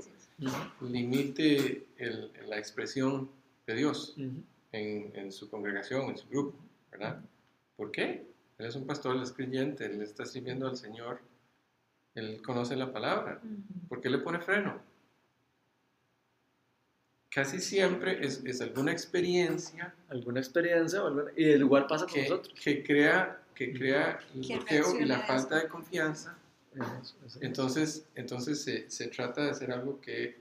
limite el- la expresión de Dios Ujú. en, en su congregación, en su grupo, ¿verdad? ¿Por qué? Él es un pastor, él es creyente, él está sirviendo al Señor, él conoce la palabra. ¿Por qué le pone freno? Casi siempre es, es alguna experiencia alguna experiencia y igual pasa con nosotros. que crea, que crea el Que bloqueo y la falta de confianza. Entonces, entonces se, se trata de hacer algo que,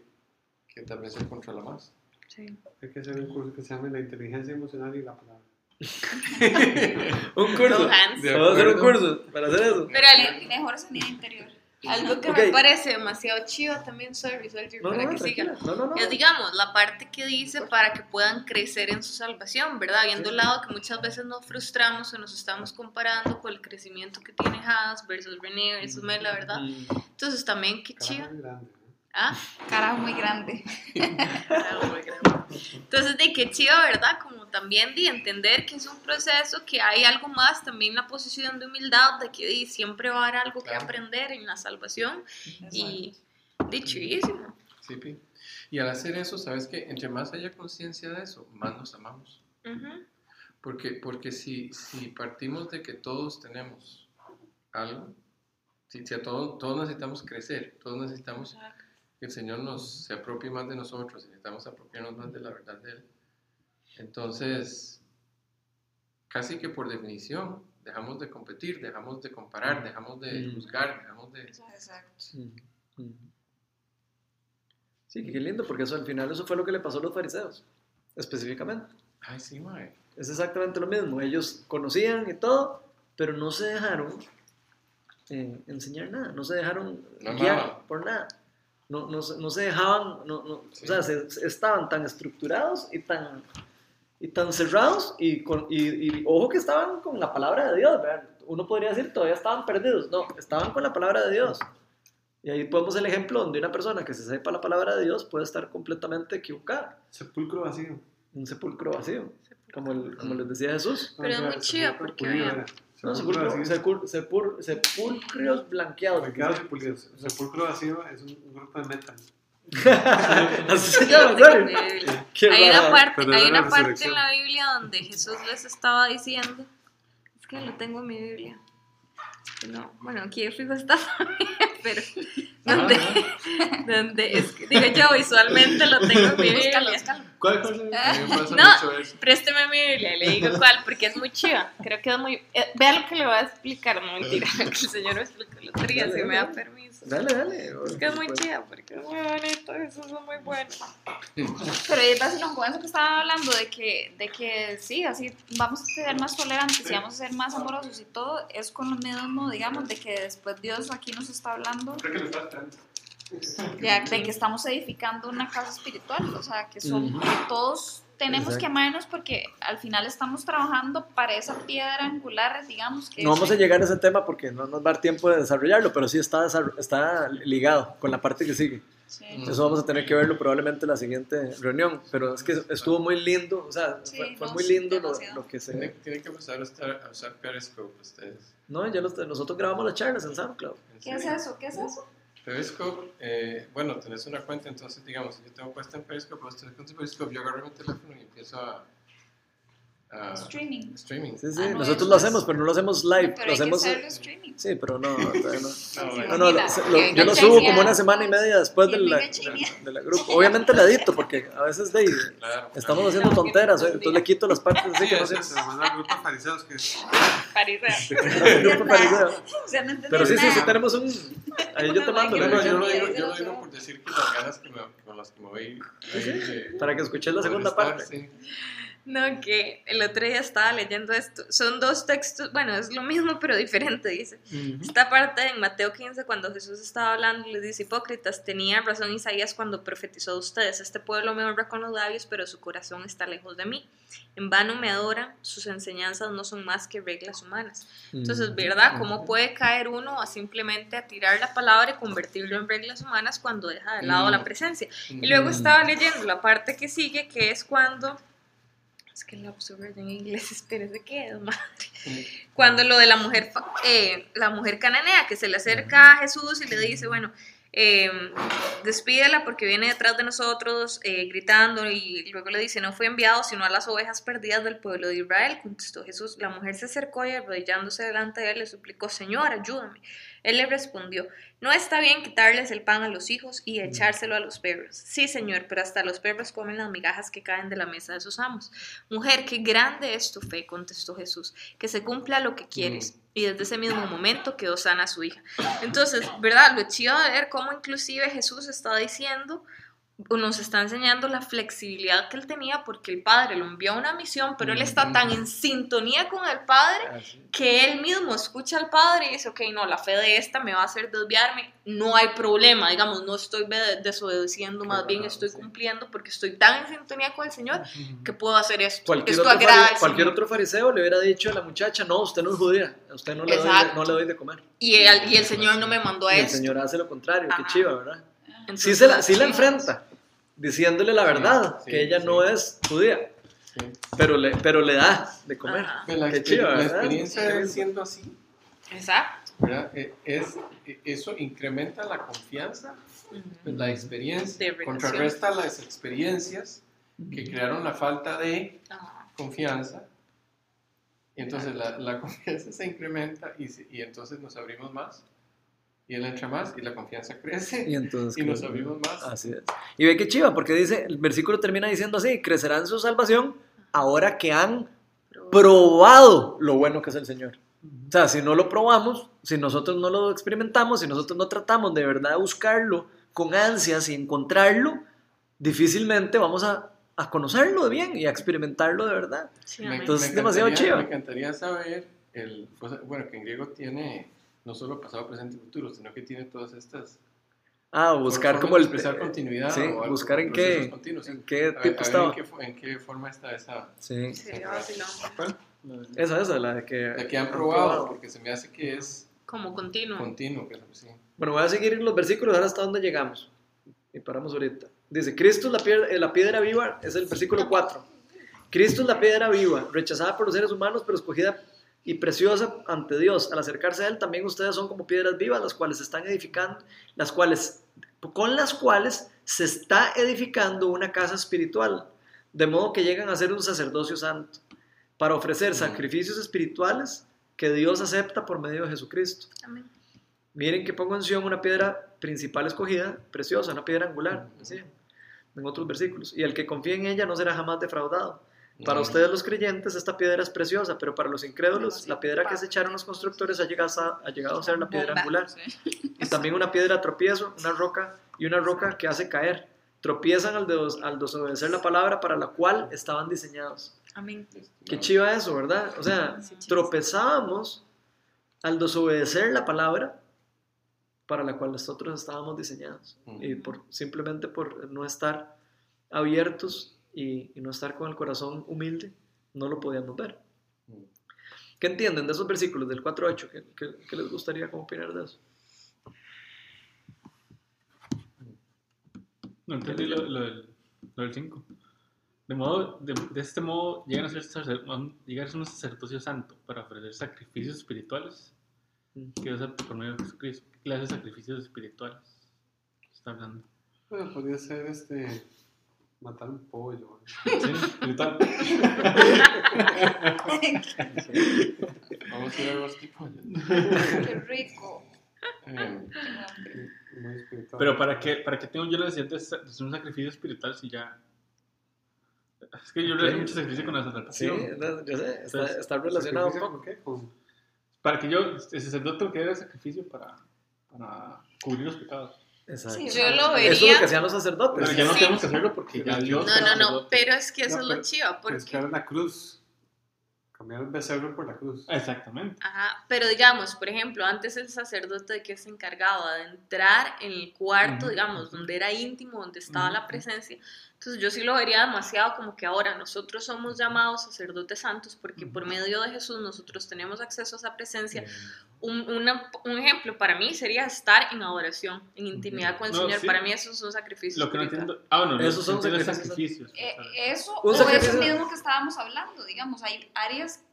que tal vez se controla más. Sí. Hay que hacer un curso que se llame la inteligencia emocional y la palabra. (laughs) un curso. Vamos a hacer un curso para hacer eso. Pero Ale, Mejor sonido interior. algo que Ok. me parece demasiado chido también, sorry, Soldier, No, para no, que siga. tranquila. No, no, no. Es, digamos, la parte que dice para que puedan crecer en su salvación, ¿verdad? Viendo el lado que muchas veces nos frustramos o nos estamos comparando con el crecimiento que tiene Haas versus René versus Mela, ¿verdad? Mm. Entonces también, qué Carajo, chido. muy grande, ¿no? ¿Ah? Carajo muy grande. Entonces, de qué chido, ¿verdad? Como también de entender que es un proceso, que hay algo más, también la posición de humildad, de que di, siempre va a haber algo que Claro. aprender en la salvación. Y dichísimo. Sí, Pi. Y al hacer eso, ¿sabes qué? Entre más haya conciencia de eso, más nos amamos. Ujú. Porque, porque si, si partimos de que todos tenemos algo, si, si a todos, todos necesitamos crecer, todos necesitamos que el Señor nos se apropie más de nosotros, necesitamos apropiarnos más de la verdad de Él. Entonces, casi que por definición, dejamos de competir, dejamos de comparar, dejamos de Mm. juzgar, dejamos de... Exacto. Mm, mm. Sí, qué lindo, porque eso al final eso fue lo que le pasó a los fariseos, específicamente. Ay, sí, mae. Es exactamente lo mismo. Ellos conocían y todo, pero no se dejaron eh, enseñar nada, no se dejaron No guiar por nada. No, no, se- no se dejaban, no, no- Sí. o sea, se- se- estaban tan estructurados y tan, y tan cerrados y, con, y, y ojo que estaban con la palabra de Dios, ¿verdad? Uno podría decir, todavía estaban perdidos. No, estaban con la palabra de Dios. Y ahí podemos el ejemplo donde una persona que se sepa la palabra de Dios puede estar completamente equivocada, Sepulcro vacío. un sepulcro vacío, como, el, como les decía Jesús. Pero es muy chido porque, pulido vea, era. No, Sepulcro sepulcro, vacío. sepul- sepul- sepulcros blanqueados. Blanqueados y pulidos. Sepulcro vacío es un, un grupo de metal. (laughs) Así se Yo llama, lo tengo ¿sabes? en mi Biblia. Qué Hay una parte, hay una parte en la Biblia donde Jesús les estaba diciendo, es que lo tengo en mi Biblia. No, bueno, aquí fijo está también, pero (laughs) donde, donde es que, digo yo visualmente lo tengo en mi Biblia. ¿Cuál (laughs) No. mucho eso. Présteme mi Biblia y le digo cuál, porque es muy chiva. Creo que es muy. eh, vea lo que le voy a explicar, no mentira, (laughs) que el señor me explicó el otro día, Dale, si me da permiso. Dale, dale. Es que es muy chiva, porque es muy bonito, eso es muy bueno. Pero es vacilón con eso que estaba hablando de que, de que sí, así vamos a ser más tolerantes y vamos a ser más amorosos y todo, es con lo mismo, digamos, de que después Dios aquí nos está hablando Creo que le falta. ya, de que estamos edificando una casa espiritual, o sea, que, son, que todos tenemos Exacto. que amarnos porque al final estamos trabajando para esa piedra angular, digamos, que No vamos a llegar a ese tema porque no nos va a dar tiempo de desarrollarlo, pero sí está, está ligado con la parte que sigue. Sí. Eso vamos a tener que verlo probablemente en la siguiente reunión, pero es que estuvo muy lindo, o sea, Sí, fue, fue no, muy sí, lindo lo, lo que Tienen, se... tienen que empezar a usar, a usar Periscope ustedes. No, ya los- nosotros grabamos las charlas en SoundCloud. ¿En ¿Qué es eso? ¿Qué es eso? Periscope, eh, bueno, tenés una cuenta, entonces, digamos, si yo tengo cuenta en Periscope, vos tenés cuenta en Periscope, yo agarro mi teléfono y empiezo a... a Streaming. streaming. Sí, sí, Ah, no, nosotros lo hacemos, pero no lo hacemos live, Pero lo hay que hacemos... hacerlo streaming. Sí, pero no, (laughs) todavía no. No, lo- yo lo subo como una semana y media después de la, de grupo. Obviamente la edito porque a veces de ahí Claro, estamos claro. haciendo tonteras, ¿eh? entonces le quito las partes así Sí, que no sé. Se manda al grupo de fariseos que Pariseo. El (laughs) grupo (laughs) fariseo. O sea, no entendí Pero sí, sí, sí tenemos un... Ahí yo te mando, yo lo digo, por decir que las ganas que me, con las que me voy... Para que escuches la segunda parte. No, que el otro día estaba leyendo esto. Son dos textos, bueno, es lo mismo (laughs) pero diferente, dice. Esta parte en Mateo 15, cuando Jesús estaba hablando, les dice, hipócritas, tenía razón Isaías cuando profetizó a ustedes, este pueblo me honra con los labios, pero su corazón está lejos de mí. En vano me adoran, sus enseñanzas no son más que reglas humanas. Entonces, ¿verdad? ¿Cómo puede caer uno a simplemente a tirar la palabra y convertirlo en reglas humanas cuando deja de lado la presencia? Y luego estaba leyendo la parte que sigue, que es cuando es que la absurdo en inglés, (laughs) espérese que es madre. Cuando lo de la mujer, eh, la mujer cananea que se le acerca a Jesús y le dice, bueno, eh, despídela porque viene detrás de nosotros eh, gritando y luego le dice, no fue enviado sino a las ovejas perdidas del pueblo de Israel. Contestó Jesús, la mujer se acercó y arrodillándose delante de él le suplicó, Señor, ayúdame. Él le respondió, no está bien quitarles el pan a los hijos y echárselo a los perros. Sí, señor, pero hasta los perros comen las migajas que caen de la mesa de sus amos. Mujer, qué grande es tu fe, contestó Jesús, que se cumpla lo que quieres. Y desde ese mismo momento quedó sana su hija. Entonces, ¿verdad? Lo chido de ver cómo inclusive Jesús está diciendo, nos está enseñando la flexibilidad que él tenía porque el padre lo envió a una misión, pero él está tan en sintonía con el padre Ah, que él mismo escucha al padre y dice, ok, no, la fe de esta me va a hacer desviarme, no hay problema, digamos, no estoy de- desobedeciendo, más bien estoy cumpliendo porque estoy tan en sintonía con el Señor que puedo hacer esto. Cualquier, esto otro, agrada fari- al cualquier otro fariseo le hubiera dicho a la muchacha, no, usted no es judía, a usted no le, doy no le doy de comer. Y el, y el Señor no me mandó a Y el. Señor hace lo contrario, qué Ajá. chiva, ¿verdad? Entonces, Sí, se la, sí la enfrenta, diciéndole la verdad, sí, que ella sí. no es judía, Sí. pero le, pero le da de comer. La, exper- chiva, la experiencia de él siendo así, Exacto. ¿verdad? Eh, Es, eh, eso incrementa la confianza, pues, la experiencia, contrarresta las experiencias que crearon la falta de Ajá. confianza. Y entonces la, la (laughs) confianza se incrementa y, y entonces nos abrimos más. Y él entra más y la confianza (laughs) crece Y entonces y nos abrimos más. Así es. Y ve que chiva, porque dice, el versículo termina diciendo así, crecerá en su salvación ahora que han probado lo bueno que es el Señor. O sea, si no lo probamos, si nosotros no lo experimentamos, si nosotros no tratamos de verdad de buscarlo con ansias y encontrarlo, difícilmente vamos a, a conocerlo bien y a experimentarlo de verdad. Sí. Entonces, me es demasiado chiva. Me encantaría saber, el, pues, bueno, que en griego tiene no solo pasado, presente y futuro, sino que tiene todas estas... Ah, buscar como el... expresar continuidad sí, o algo, buscar en qué, continuos, en qué tipo estaba. en, qué, en qué forma está esa... Sí, Sí. ¿Cuál? esa, esa, la de que... La que han probado, porque se me hace que es Como continuo. continuo. Que, sí. Bueno, voy a seguir en los versículos, ahora hasta dónde llegamos. Y paramos ahorita. Dice, Cristo es la piedra, eh, la piedra viva, es el versículo 4. Cristo es la piedra viva, rechazada por los seres humanos, pero escogida y preciosa ante Dios. Al acercarse a Él, también ustedes son como piedras vivas, las cuales se están edificando, las cuales, con las cuales se está edificando una casa espiritual, de modo que llegan a ser un sacerdocio santo, para ofrecer sacrificios espirituales que Dios acepta por medio de Jesucristo. Amén. Miren que pongo en Sion una piedra principal escogida, preciosa, una piedra angular, decía, en otros versículos. Y el que confía en ella no será jamás defraudado. Para No. ustedes los creyentes esta piedra es preciosa, pero para los incrédulos la piedra que se echaron los constructores ha llegado a, ha llegado a ser la piedra angular. Y también una piedra de tropiezo, una roca y una roca que hace caer. Tropiezan al, des- al desobedecer la palabra para la cual estaban diseñados. Amén. Qué chiva eso, ¿verdad? O sea, tropezábamos al desobedecer la palabra para la cual nosotros estábamos diseñados. Y por, simplemente por no estar abiertos y, y no estar con el corazón humilde, no lo podíamos ver. ¿Qué entienden de esos versículos del 4 a 8? ¿Qué, qué- qué les gustaría como opinar de eso? No entendí lo, lo del, lo del 5. De, modo, de, de este modo llegan a ser, llegar a ser un sacerdocio santo para ofrecer sacrificios espirituales que Dios hace por medio de Jesucristo. ¿Qué clase de sacrificios espirituales está hablando? Bueno, podría ser este. Matar un pollo. Sí, espiritual. Vamos a ir a los tipos. Qué rico. Eh, Muy espiritual. Pero para qué, para qué tengo yo la necesidad de hacer un sacrificio espiritual si ya... Es que yo realizo Ok. mucho sacrificio con la Sí, salvación. no, yo sé, está, Entonces, está relacionado un ¿Sacrificio poco. con qué? Con- Para que yo, el sacerdote tengo que dar el sacrificio para, para cubrir los pecados. Exacto. Sí, Yo lo Eso es vería. lo que hacían los sacerdotes. Pero ya no Sí. tenemos que hacerlo porque ya Dios. No, no, no, pero es que eso No, es lo chiva, Pero es que porque... era la cruz. Cambiar el becerro por la cruz. Exactamente. Ajá, pero digamos, por ejemplo, antes el sacerdote de que se encargaba de entrar en el cuarto, digamos, donde era íntimo, donde estaba la presencia. Entonces yo sí lo vería demasiado como que ahora nosotros somos llamados sacerdotes santos porque por medio de Jesús nosotros tenemos acceso a esa presencia. Un, una- un ejemplo para mí sería estar en adoración, en intimidad con el No, Señor. sí. Para mí eso es un sacrificio. Lo que no entiendo. Ah, bueno, Esos son sacrificios. sacrificios. Eh, sea, eso Un o sacrificio- eso mismo que estábamos hablando, digamos, hay áreas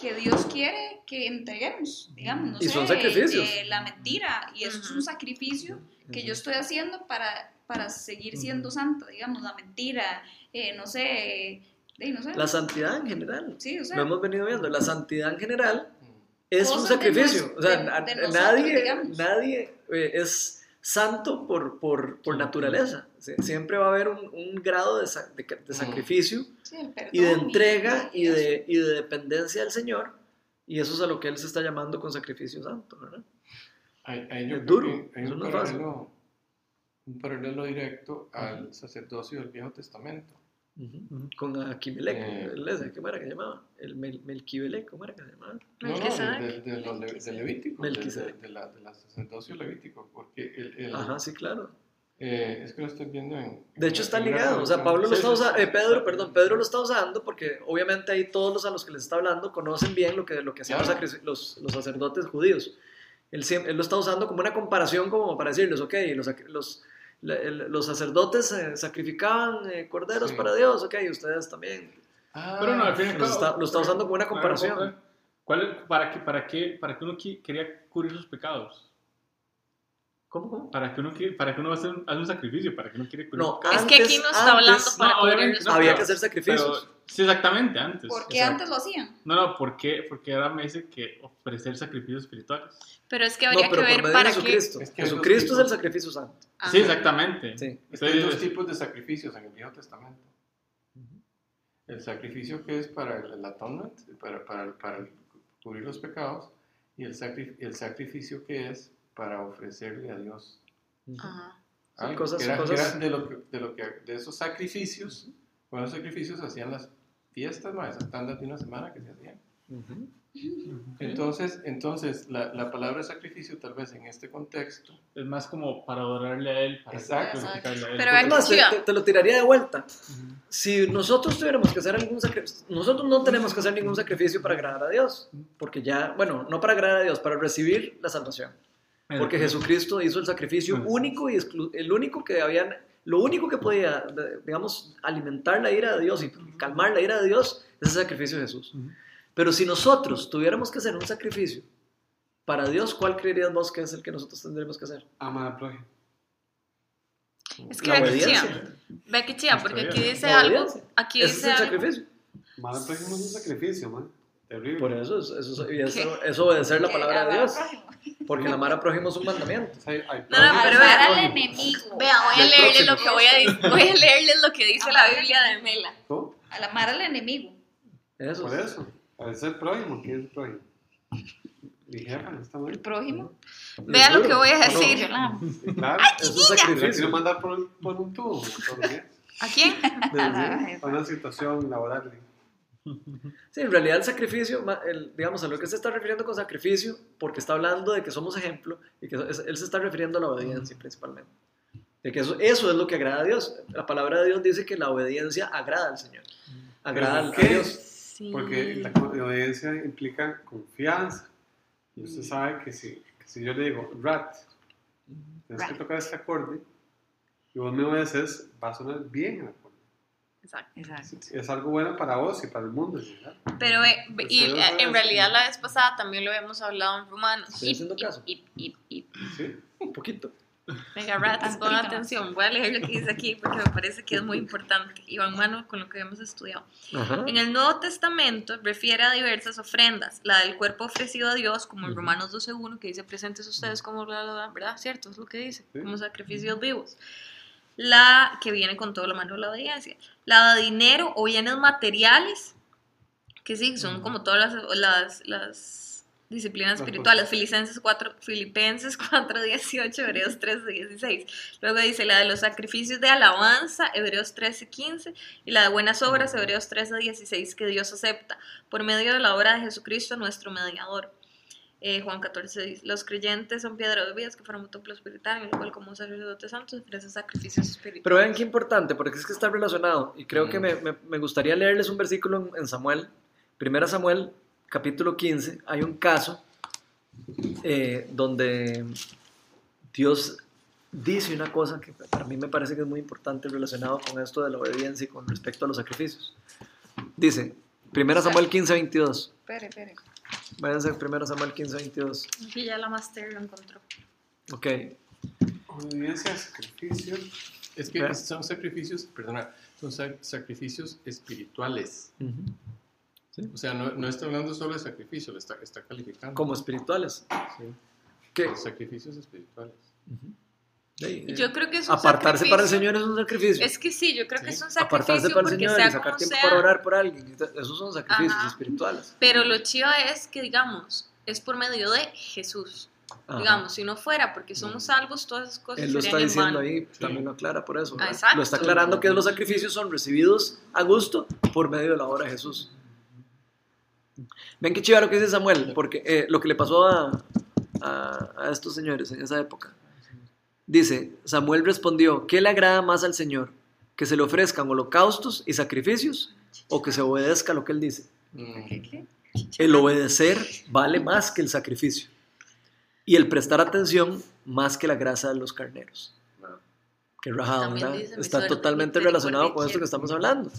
que Dios quiere que entreguemos, digamos, no Y sé, son sacrificios. eh, la mentira, y eso es un sacrificio que yo estoy haciendo para, para seguir siendo santa, digamos, la mentira, eh, no sé, eh, no sé, La santidad en general. sí, o sea, Lo hemos venido viendo. La santidad en general es un de sacrificio. nos- o sea, de- de nosotros, nadie, digamos. nadie eh, es santo por, por, por Sí. naturaleza. Sie- Siempre va a haber un, un grado de, de de sacrificio sí, y de entrega y de, y de dependencia del Señor. Y eso es a lo que Él se está llamando con sacrificio santo. ¿verdad? Ahí yo Es duro, que hay eso un no es fácil. paralelo, un paralelo directo al sacerdocio del Viejo Testamento. Ujú. Con Aquimelec, Eh. el ¿cómo era que se llamaba? El Mel, Melquimelec, ¿cómo era que se llamaba? No, no, de, de, lo le- de Levítico, de, de, de la, de la sacerdocio levítico, porque el, el- Ajá, sí, claro. eh, es que lo estoy viendo en... De hecho en está la primera ligado, o sea. Pablo lo está usando, eh, Pedro, perdón, Pedro lo está usando porque obviamente ahí todos los a los que les está hablando conocen bien lo que, lo que hacían los, Claro. los, los sacerdotes judíos. Él, él lo está usando como una comparación como para decirles, ok, los, los, la- el- los sacerdotes eh, sacrificaban eh, corderos Sí. para Dios, ok, ustedes también. Ah, Pero no, al fin y al Lo cabo- está- lo está usando como una comparación. ¿Cuál es- para, qué, para, qué, ¿Para qué uno quería cubrir sus pecados? ¿Cómo? cómo? ¿Para qué uno, quiere- para qué uno hace un, hace un sacrificio? ¿Para qué uno quiere cubrir No, Es que aquí no está hablando antes- para No, obviamente Había pero- que hacer sacrificios. Pero, sí, exactamente, antes. porque Exacto. antes lo hacían. No, no, ¿por qué? Porque ahora me dice que ofrecer sacrificios espirituales. Pero es que No, habría pero que por ver para qué. Jesucristo. Es que Jesucristo es el sacrificio santo. Ajá. Sí, exactamente. Sí. Es que hay dos tipos de sacrificios en el Viejo Testamento. El sacrificio que es para el, el atonement, para, para, para el- cubrir los pecados, y el, sacri- el sacrificio que es para ofrecerle a Dios Ajá. Son algo, cosas- que era, cosas- era de, lo que, de, lo que, de esos sacrificios, con esos sacrificios hacían las fiestas, más esas tandas de una semana que se hacían. Entonces, entonces la, la palabra sacrificio tal vez en este contexto, es más como para adorarle a él, para Exacto. glorificarle a él. Pero No, te, te- lo tiraría de vuelta. Si nosotros tuviéramos que hacer algún sacrificio, nosotros no tenemos que hacer ningún sacrificio para agradar a Dios, porque ya, bueno, no para agradar a Dios, para recibir la salvación, porque Jesucristo hizo el sacrificio único y el único que habían, lo único que podía, digamos, alimentar la ira de Dios y calmar la ira de Dios es el sacrificio de Jesús. Pero si nosotros tuviéramos que hacer un sacrificio para Dios, ¿cuál creerías vos que es el que nosotros tendríamos que hacer? Ama al prójimo. Es que La ve que chía. Ve que chía, porque aquí dice algo. Aquí Ese es el algo. sacrificio. Amar al prójimo es un sacrificio, man. Terrible. Por eso, es, eso, obedecer la palabra de amar al Dios. Porque el amar al prójimo es un mandamiento. Hay- hay No, no, pero Amar al enemigo. Vea, voy a leerles lo que voy a, voy a leerles lo que dice la Biblia de Mela. ¿Cómo? Al amar al enemigo. Eso. Por eso. Es el prójimo. ¿Quién es el prójimo? El prójimo. Vea lo duro, que voy a ¿o no? decir. Sí, claro. Es un sacrificio. mandar por, un- por un tubo. ¿A quién? Desde- (laughs) A una situación laboral. (laughs) Sí, en realidad el sacrificio, el, digamos, a lo que se está refiriendo con sacrificio, porque está hablando de que somos ejemplo, y que es- él se está refiriendo a la obediencia principalmente. De que eso, eso es lo que agrada a Dios. La palabra de Dios dice que la obediencia agrada al Señor. Agrada ¿Pero a? Dios. Sí. Porque la obediencia implica confianza. Y usted sabe que si, que si yo le digo rat, tienes que tocar este acorde, y vos me obedeces, va a sonar bien. Exacto. Exacto. Es algo bueno para vos y para el mundo. ¿verdad? Pero ve- ve- y eh, en realidad la vez pasada también lo hemos hablado en Romanos. Estoy haciendo caso. Y, y, y, Sí. Un poquito. Venga, pongan más. atención. Voy a leer lo que dice aquí porque me parece que es muy importante y va en mano con lo que hemos estudiado. Ajá. En el Nuevo Testamento refiere a diversas ofrendas, la del cuerpo ofrecido a Dios, como en. Romanos 12.1, que dice presentes ustedes como, bla, bla, bla", ¿verdad? ¿Cierto? Es lo que dice, como sacrificios vivos. La que viene con todo lo mano de la obediencia. La de dinero o bienes materiales, que sí, son como todas las, las, las disciplinas espirituales. Filipenses 4, Filipenses 4, 18, Hebreos 13, 16. Luego dice la de los sacrificios de alabanza, Hebreos 13, 15. Y la de buenas obras, Hebreos 13, 16, que Dios acepta por medio de la obra de Jesucristo, nuestro mediador. Eh, Juan 14 dice, los creyentes son piedra de vidas que fueron un templo espiritual, en el cual como sacerdotes santos ofrecen sacrificios espirituales. Pero vean qué importante, porque es que está relacionado. Y creo que me, me- me gustaría leerles un versículo en, en Samuel. Primera Samuel, capítulo 15. Hay un caso eh, donde Dios dice una cosa que para mí me parece que es muy importante relacionado con esto de la obediencia y con respecto a los sacrificios. Dice, Primera Samuel 15, 22. Espere, espere. Váyanse a Primera Samuel 15, 22. Aquí ya la master lo encontró. Ok. Obediencia, sacrificio. Es que son sacrificios, perdona, son sac- sacrificios espirituales. O sea, no, no está hablando solo de sacrificio, lo está, está calificando. Como espirituales. Sí, ¿Qué? los sacrificios espirituales. Sí, Yo creo que es un Apartarse para el sacrificio. Señor es un sacrificio. Es que sí, yo creo que Sí. es un Apartarse sacrificio para el porque Señor sea y sacar tiempo sea. para orar por alguien. Esos son sacrificios Ajá. espirituales. Pero lo chiva es que, digamos, es por medio de Jesús. Ajá. Digamos, si no fuera porque somos salvos, todas esas cosas Él lo está en diciendo ahí, también lo aclara por eso. Lo está aclarando que los sacrificios son recibidos a gusto por medio de la obra de Jesús. Ven qué chiva lo que dice Samuel, porque eh, lo que le pasó a, a, a estos señores en esa época. Dice, Samuel respondió, ¿qué le agrada más al Señor? ¿Que se le ofrezcan holocaustos y sacrificios o que se obedezca lo que Él dice? Mm. El obedecer vale más que el sacrificio y el prestar atención más que la grasa de los carneros. Qué rajado, Está totalmente relacionado con esto que estamos (laughs) hablando.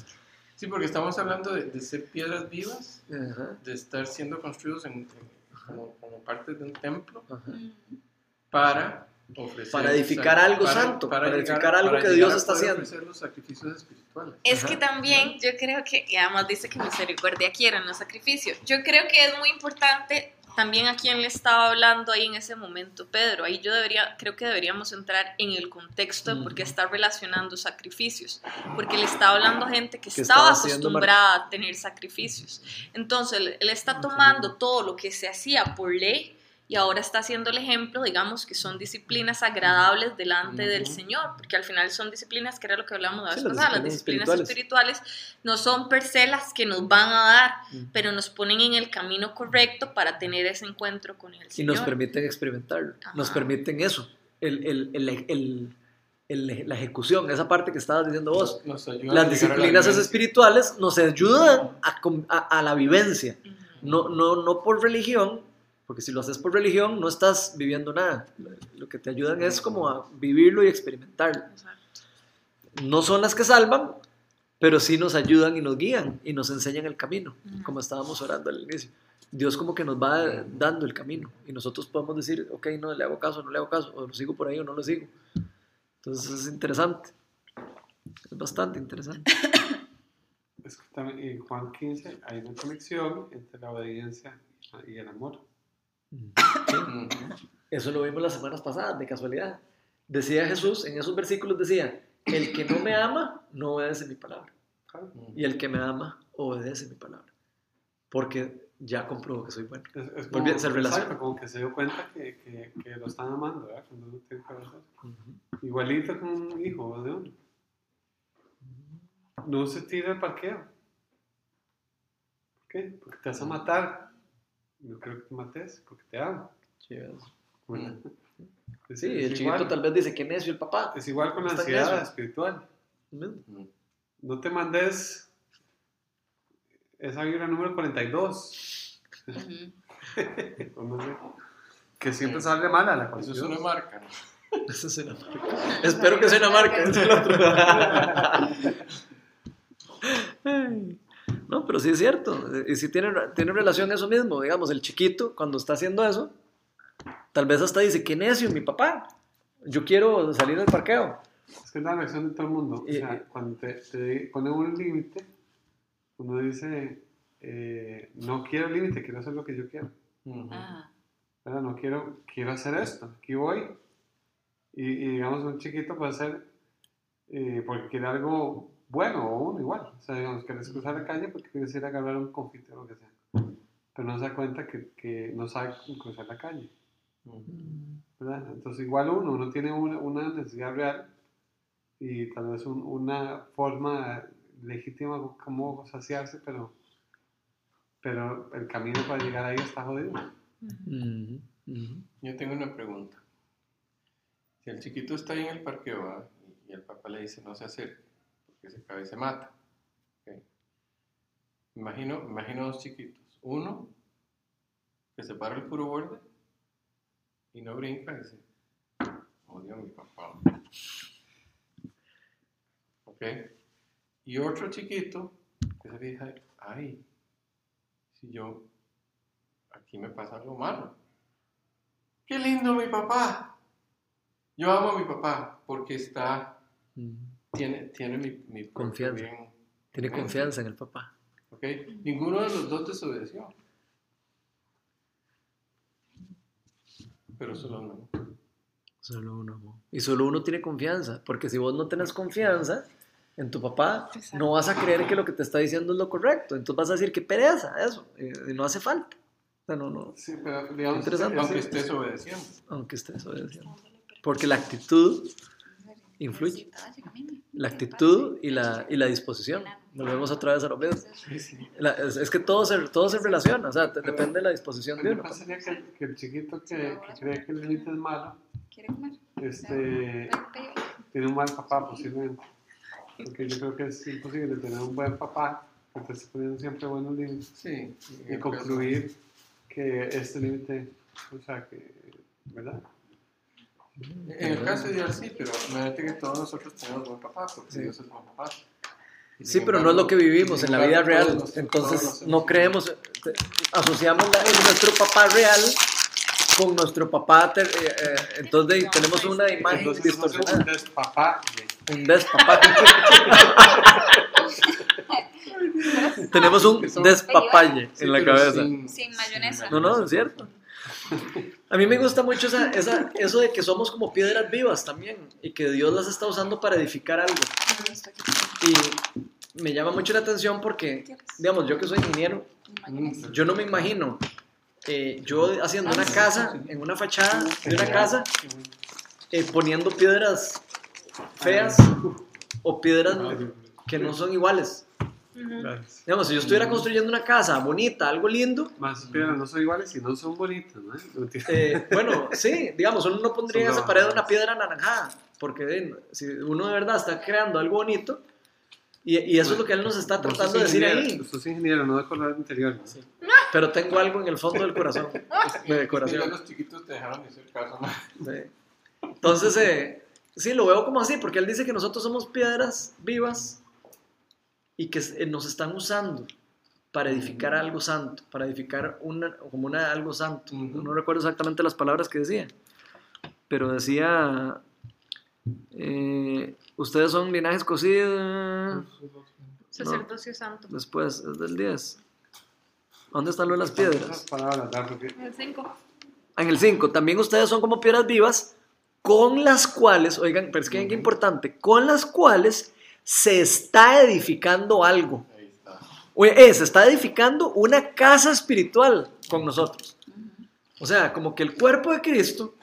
Sí, porque estamos hablando de, de ser piedras vivas, Ajá, de estar siendo construidos en, en- como, como parte de un templo ajá. Mm. para ofrecer... Para edificar algo santo, para edificar algo que Dios está haciendo. los sacrificios espirituales. Es Ajá. que también yo creo que, y además dice que misericordia quiere, no sacrificio. Yo creo que es muy importante también a quien le estaba hablando ahí en ese momento, Pedro. Ahí yo debería, creo que deberíamos entrar en el contexto de por qué está relacionando sacrificios. Porque le está hablando a gente que, Que estaba estaba haciendo mar- acostumbrada a tener sacrificios. Entonces, él está tomando todo lo que se hacía por ley y ahora está haciendo el ejemplo, digamos, que son disciplinas agradables delante del Ujú. Señor, porque al final son disciplinas, que era lo que hablamos la Sí, vez las pasada, las disciplinas disciplinas espirituales. no son per se las que nos van a dar, Ujú. pero nos ponen en el camino correcto para tener ese encuentro con el Y Señor. nos permiten experimentarlo. Nos Ajá. permiten eso. El, el- el- el- el- la ejecución, esa parte que estabas diciendo vos. Nos Las la disciplinas vivencia. espirituales nos ayudan a, a- a la vivencia. Ujú. No, no, no por religión, porque si lo haces por religión no estás viviendo nada. Lo que te ayudan es como a vivirlo y experimentarlo. No son las que salvan, pero sí nos ayudan y nos guían y nos enseñan el camino, como estábamos orando al inicio. Dios como que nos va dando el camino y nosotros podemos decir, ok, no le hago caso, no le hago caso, o lo sigo por ahí o no lo sigo. Entonces es interesante. Es bastante interesante. (coughs) Es que también en Juan 15 hay una conexión entre la obediencia y el amor. Sí. (coughs) Eso lo vimos las semanas pasadas, de casualidad. Decía Jesús, en esos versículos decía, el que no me ama, no obedece mi palabra. Y el que me ama, obedece mi palabra. Porque ya comprobó que soy bueno. Es, bien, se exacto, relaciona. como que se dio cuenta que, que, que lo están amando, ¿verdad? Cuando uno tiene que obedecer. Igualito con un hijo de uno. No se tira al parqueo. ¿Por qué? Porque te vas a matar. No creo que te mates, porque te amo. Sí, es- Bueno, (laughs) es- Sí, es el igual. chiquito tal vez dice, qué necio el papá. Es igual con la ansiedad necio. espiritual. Mm. No te mandes esa vibra número 42. Ujú. (laughs) o no sé, que siempre sale mala la Eso es una marca, ¿no? (laughs) Esa es una marca. Espero que sea una marca. es el otro. No, pero sí es cierto. Y sí tiene, tiene relación eso mismo. Digamos, el chiquito, cuando está haciendo eso, tal vez hasta dice, qué necio, mi papá. Yo quiero salir del parqueo. Es que es la reacción de todo el mundo. O sea, y- cuando te, te pone un límite, uno dice, eh, no quiero límite, quiero hacer lo que yo quiero. Ajá. ¿verdad? No quiero, quiero hacer esto, aquí voy. Y, y digamos, un chiquito puede hacer, eh, porque quiere algo bueno o uno igual. O sea, digamos, quieres cruzar la calle porque quieres ir a agarrar un confite o lo que sea. pero no se da cuenta que, que no sabe cruzar la calle. ¿verdad? Entonces igual uno, uno tiene una, una necesidad real y tal vez un- una forma legítima como saciarse, pero, pero el camino para llegar ahí está jodido. Ujú, ujú. Yo tengo una pregunta. Si el chiquito está ahí en el parqueo ¿va? y el papá le dice no se acerque, porque se cae y se mata. Imagino, imagino dos chiquitos. Uno que se para el puro borde y no brinca y dice, odio a mi papá. ¿Ok? Y otro chiquito que se fija, ay, si yo, aquí me pasa algo malo. ¡Qué lindo mi papá! Yo amo a mi papá porque está. Tiene, tiene mi, mi Confianza. bien Tiene confianza en el papá. ¿ok? Ninguno de los dos desobedeció. Pero solo uno. Solo uno. Y solo uno tiene confianza. Porque si vos no tenés confianza en tu papá, no vas a creer que lo que te está diciendo es lo correcto. Entonces vas a decir que pereza eso. Y, no hace falta. O sea, no, no. Sí, pero digamos, Interesante. Aunque estés obedeciendo. Aunque estés obedeciendo. Porque la actitud, Influye. La actitud y la, y la disposición. Volvemos otra vez a lo mismo. Sí, sí. La- es, es que todo se, todo se relaciona. O sea, te- depende de la disposición Lo de que uno. pasa sería que, que el chiquito que, que cree que el límite es malo, ¿Quiere comer? este, tiene un mal papá posiblemente. Porque yo creo que es imposible tener un buen papá que te esté poniendo siempre buenos límites Sí. y concluir que este límite, o sea, que, ¿verdad? En el caso ideal sí, pero imagínate que todos nosotros tenemos buen papá, porque Sí. Dios es buen papá. Sí, pero no es lo que vivimos en la vida real. Entonces no creemos, te- asociamos la- nuestro papá real con nuestro papá. ter- eh, eh, entonces tenemos una imagen Entonces, sé, un distorsionada. despapá de- Un despapá. (laughs) (laughs) tenemos un despapalle en la cabeza. sin- Sin mayonesa. No, no, es cierto. (laughs) A mí me gusta mucho esa, eso de que somos como piedras vivas también y que Dios las está usando para edificar algo. Y me llama mucho la atención porque, digamos, yo que soy ingeniero, yo no me imagino eh, yo haciendo una casa, en una fachada de una casa, eh, poniendo piedras feas o piedras que no son iguales. Gracias. Digamos, si yo estuviera construyendo una casa bonita, algo lindo, Más piedras no son iguales y no son bonitas, ¿no? (laughs) Eh, bueno, sí, digamos, uno no pondría en esa pared una piedra anaranjada, porque si uno de verdad está creando algo bonito, y, y eso es lo que él nos está tratando de decir ahí, sos ingeniero, no de color interior. ¿no? Sí. pero tengo algo en el fondo del corazón, (laughs) de decoración. los chiquitos te dejaron de hacer caso. ¿no? Sí. Entonces, eh, sí, lo veo como así, porque él dice que nosotros somos piedras vivas y que eh, nos están usando para edificar algo santo, para edificar una, como una, algo santo. Ujú. No recuerdo exactamente las palabras que decía, pero decía, eh, ustedes son linaje escogido, Sacerdocio santo. después, es del 10. ¿Dónde están las piedras? Porque El 5. En el 5, también ustedes son como piedras vivas con las cuales, oigan, pero es que qué importante, con las cuales se está edificando algo. Ahí está. Oye, eh, se está edificando una casa espiritual con nosotros. O sea, como que el cuerpo de Cristo,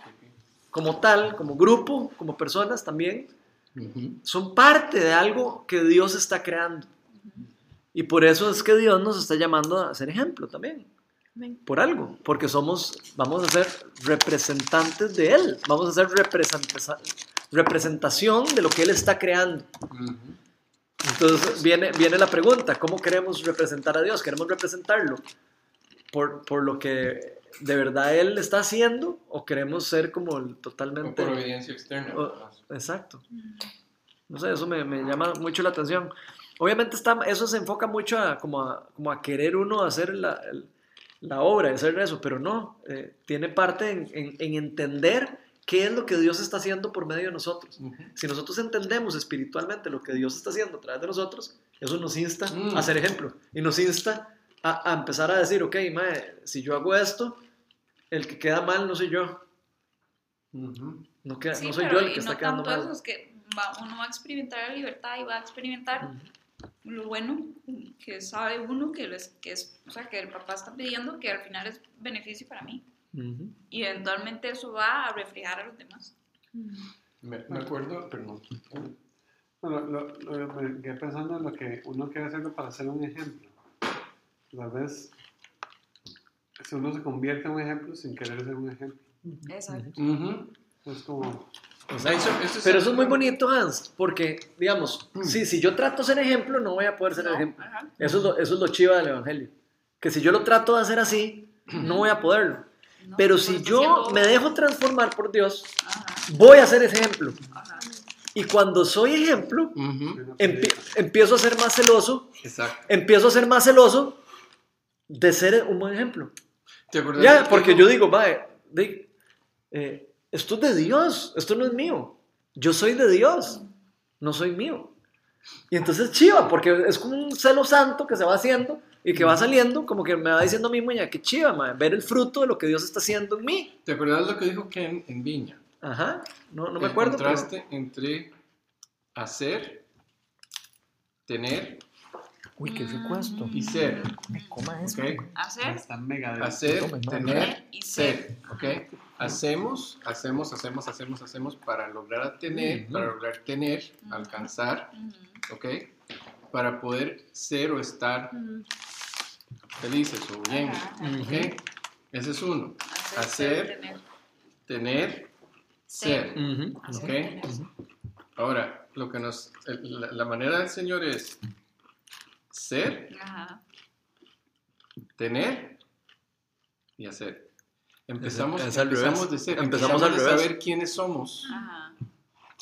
como tal, como grupo, como personas también, son parte de algo que Dios está creando. Y por eso es que Dios nos está llamando a ser ejemplo también. Por algo, porque somos, vamos a ser representantes de Él, vamos a ser representa- representación de lo que Él está creando. Entonces viene, viene la pregunta, ¿cómo queremos representar a Dios? ¿Queremos representarlo por, por lo que de verdad Él está haciendo o queremos ser como el O totalmente... por evidencia externa. o- exacto. No sé, eso me, me llama mucho la atención. Obviamente está, eso se enfoca mucho a, como, a, como a querer uno hacer la, la obra, hacer eso, pero no, eh, tiene parte en, en- en entender qué es lo que Dios está haciendo por medio de nosotros. Si nosotros entendemos espiritualmente lo que Dios está haciendo a través de nosotros, eso nos insta Mm. a ser ejemplo y nos insta a, a empezar a decir, ok, mae, si yo hago esto, el que queda mal no soy yo, Ujú. no, queda- Sí, no soy pero yo el y que no está quedando tanto eso, mal. es que va- uno va a experimentar la libertad y va a experimentar lo bueno que sabe uno que, lo es, que es, o sea, que el papá está pidiendo que al final es beneficio para mí. Ujú. Y eventualmente eso va a reflejar a los demás. Me, me acuerdo, perdón. Bueno, lo, lo- me quedé pensando en lo que uno quiere hacerlo para ser un ejemplo. Tal vez si uno se convierte en un ejemplo sin querer ser un ejemplo. Exacto. Ujú. Es como, O sea, eso- eso es Pero eso es muy bonito, Hans, porque, digamos, sí, si yo trato de ser ejemplo, no voy a poder ser No, ejemplo. ajá. Eso es, lo, eso es lo chiva del Evangelio. Que si yo lo trato de hacer así, no voy a poderlo. No, Pero si yo me dejo transformar por Dios, Ajá, voy a ser ejemplo. ajá. Y cuando soy ejemplo, una empie- película. empiezo a ser más celoso, Exacto. empiezo a ser más celoso de ser un buen ejemplo. ¿Te Ya, porque que- yo digo, va, esto es de Dios, esto no es mío. Yo soy de Dios, no soy mío. Y entonces chiva, porque es como un celo santo que se va haciendo y que va saliendo, como que me va diciendo a mí, muñeca, que chiva, ma, ver el fruto de lo que Dios está haciendo en mí. ¿Te acuerdas lo que dijo Ken en Viña? Ajá, no, no me el acuerdo. pero- contraste entre hacer, tener Uy, qué secuestro. y ser. ¿Cómo es? ¿ok? Hacer, Está mega denso. Hacer, madre. tener, y ser. ¿ok? Hacemos, hacemos, hacemos, hacemos, hacemos para lograr tener, Ujú. para lograr tener, Ujú. alcanzar, Ujú. ¿ok? Para poder ser o estar felices o bien, Ajá, ajá. Ujú. ¿ok? Ese es uno. Hacer, Hacer, ser, tener. Tener, ser. Ujú. Hacer, ¿ok? tener. Ahora, lo que nos, el- la, la manera del Señor es ser, Ajá. tener y hacer. Empezamos, Es- empezamos de ser, Empezamos empezamos, revés. saber quiénes somos. Ajá.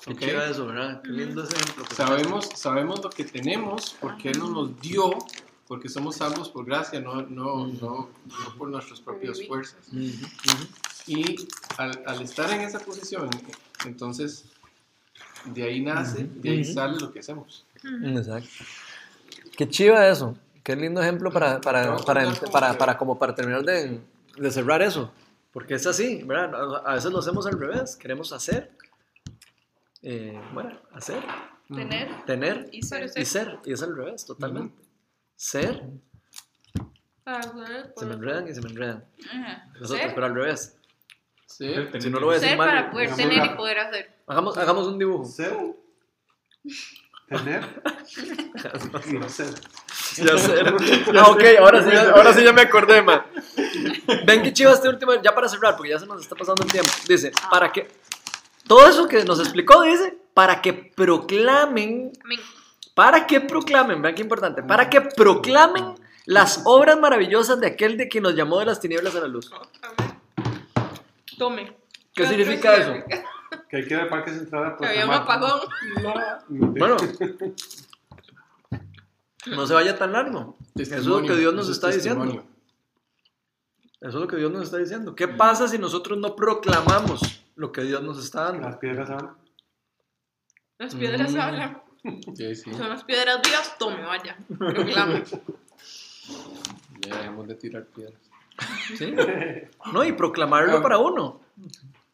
Qué ¿ok? chiva eso, ¿verdad? Qué lindo ejemplo. Sabemos, sabemos lo que tenemos porque Él nos los dio, porque somos salvos por gracia, no, no, no, no por nuestras propias fuerzas. Y al, al estar en esa posición, entonces de ahí nace, de ahí sale lo que hacemos. Exacto. Qué chiva eso. Qué lindo ejemplo para, para, para, para, para, como para terminar de, de cerrar eso. Porque es así, ¿verdad? A veces lo hacemos al revés. Queremos hacer, eh, bueno, hacer, Tener tener y ser. y ser. Y es al revés, totalmente. Ser, se me enredan y se me enredan. Ajá. Nosotros, Ser, pero al revés. Sí. Si no lo voy a decir Ser mal, para poder Digamos, tener y poder hacer. hagamos, hagamos un dibujo. Ser, tener (laughs) y hacer. Ya sé. (laughs) (laughs) Ah, ok, ahora sí, ya- ahora sí ya me acordé, man. Ven que chiva este último, ya para cerrar, porque ya se nos está pasando el tiempo. Dice, para que, todo eso que nos explicó, dice, para que proclamen, Amén. Para que proclamen, vean qué importante, para que proclamen las obras maravillosas de aquel de quien nos llamó de las tinieblas a la luz. Tome. ¿Qué significa eso? Que hay que ir al Parque Central a Que había un apagón. Bueno, (laughs) no se vaya tan largo. Eso es lo que Dios nos está diciendo. Eso es lo que Dios nos está diciendo. ¿Qué pasa si nosotros no proclamamos lo que Dios nos está dando? Las piedras hablan. Las piedras Mm. hablan. (laughs) Sí, sí. Son las piedras vivas. Tome, vaya. Proclame. Ya dejemos de tirar piedras. ¿Sí? No, y proclamarlo Ah. para uno.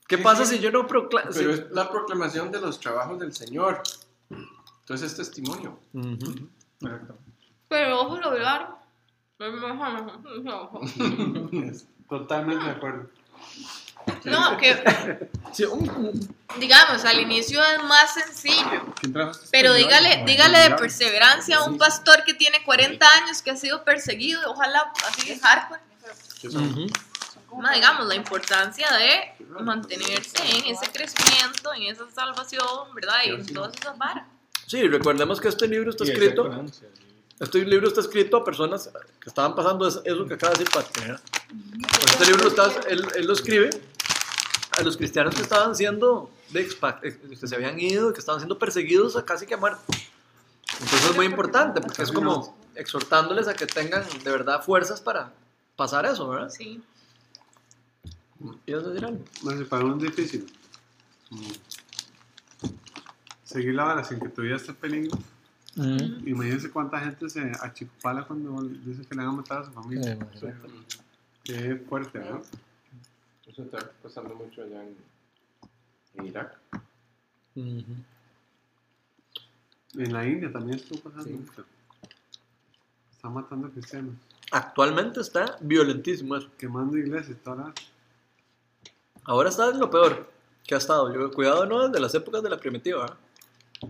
¿Qué Sí, pasa sí. si yo no proclamo? Pero es la proclamación de los trabajos del Señor. Entonces es testimonio. Exacto. Pero ojo lograr. (laughs) Es totalmente de acuerdo. No, que Sí, un- un- digamos, al inicio es más sencillo. ¿Quién trajo este Pero dígale, No, dígale de perseverancia a un pastor que tiene 40 años, que ha sido perseguido, ojalá así hardcore. Ujú. No, digamos, la importancia de mantenerse en ese crecimiento, en esa salvación, ¿verdad? Y en todas esas varas. Sí, recordemos que este libro está de escrito, este libro está escrito a personas que estaban pasando eso, que acaba de decir Pati, ¿verdad? Este libro está- él, él lo escribe a los cristianos que estaban siendo, eh, que se habían ido, que estaban siendo perseguidos a casi que a muerte. Entonces es muy importante, porque es como exhortándoles a que tengan de verdad fuerzas para pasar eso, ¿verdad? Sí. ¿Quieres decir algo? Uno es difícil. Seguir la vara sin que tu vida esté en peligro. Imagínense cuánta gente se achicopala cuando dice que le van a matar a su familia. Sí, imagínate. Qué fuerte, ¿no? Eso está pasando mucho allá en, en Irak. En la India también estuvo pasando Sí. mucho. Están matando cristianos, Actualmente está violentísimo eso. quemando iglesias, la... Ahora está en lo peor que ha estado. Yo, cuidado, no desde las épocas de la primitiva. ¿eh?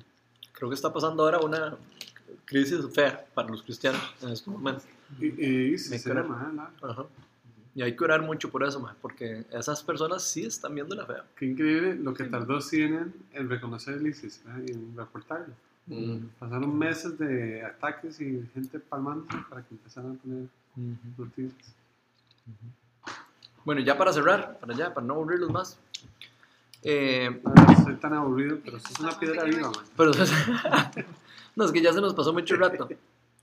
Creo que está pasando ahora una crisis fea para los cristianos en este momento. Y, y, se creo. llama, ¿eh? Ajá. Y hay que orar mucho por eso, ma, porque esas personas sí están viendo la fea. Qué increíble lo que tardó CNN en reconocer el ISIS ¿eh? y en reportarlo. Mm. Pasaron meses de ataques y gente palmándose para que empezaran a poner noticias. Bueno, ya para cerrar, para allá, para no aburrirlos más. Eh, Ahora Estoy tan aburrido, pero esto es una piedra viva, man. pero, (laughs) no, es que ya se nos pasó mucho rato.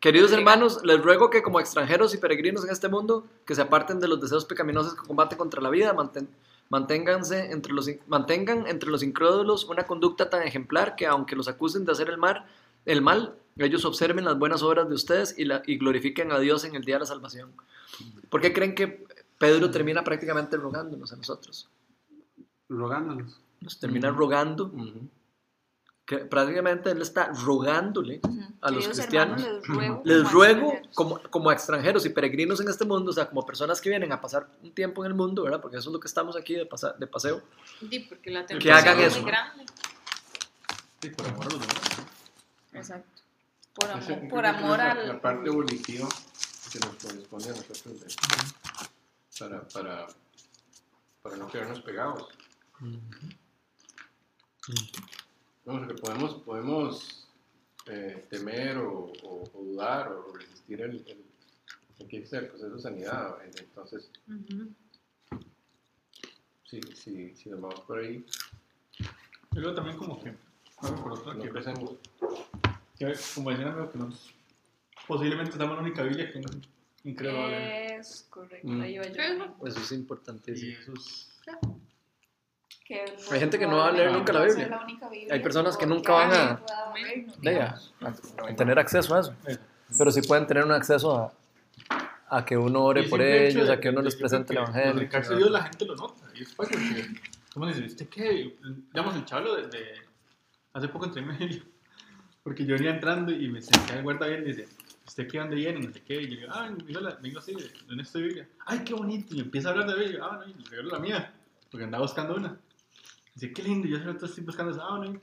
Queridos hermanos, les ruego que como extranjeros y peregrinos en este mundo, que se aparten de los deseos pecaminosos que combaten contra la vida, manten- manténganse entre los, mantengan entre los incrédulos una conducta tan ejemplar que aunque los acusen de hacer el mal, el mal ellos observen las buenas obras de ustedes y, la, y glorifiquen a Dios en el día de la salvación. ¿Por qué creen que Pedro termina prácticamente rogándonos a nosotros? Rogándonos. Nos termina rogando, Ujú. Que prácticamente él está rogándole a los cristianos. hermanos, les ruego, Les como ruego, extranjeros. como, como extranjeros y peregrinos en este mundo, o sea, como personas que vienen a pasar un tiempo en el mundo, ¿verdad? Porque eso es lo que estamos aquí de, pasa- de paseo. Sí, porque la Que hagan es eso. muy grande. Sí, por amor a los demás. Exacto. Por amor, por amor la, al. la parte evolutiva que nos corresponde a nosotros de- para, para, para no quedarnos pegados. Sea, que podemos, podemos eh, temer o, o- o dudar o resistir el, el, el que existe el proceso de sanidad. Entonces, Ujú. si, si, si nos vamos por ahí, Y luego también como que, bueno, por otro no que, empecemos. que, como decían amigo, que nos, posiblemente estamos la única Biblia que no increíble. Es correcto, Mm. ahí iba yo. Eso es Y importantísimo. eso es... Que Hay gente que no va a leer nunca la Biblia. la única Biblia Hay personas que nunca van a- a, a tener acceso a eso. Pero sí pueden tener un acceso a, a que uno ore por ellos, de- a que uno les presente el evangelio. Acercarse a Dios la gente lo nota. Y es fácil porque, ¿cómo dice? ¿Usted qué? Digamos, el chablo de, de- Hace poco entré en medio. Porque yo venía entrando y me senté al guarda bien y dice, ¿usted qué dónde viene? No sé qué. Y yo digo, ah, vengo, vengo así, en esta Biblia. Ay, qué bonito. Y empieza a hablar de Biblia. Ah, no, y le regalo la mía. Porque andaba buscando una. Dice, qué lindo. Yo hace rato estoy buscando esa. Ah, no.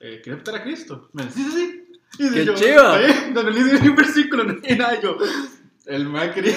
Eh, ¿Quieres aceptar a Cristo? Me dice, sí, sí, sí. Y dice ¡Qué yo, chiva! Le dice un versículo, no tiene nada. Y yo, el me quería.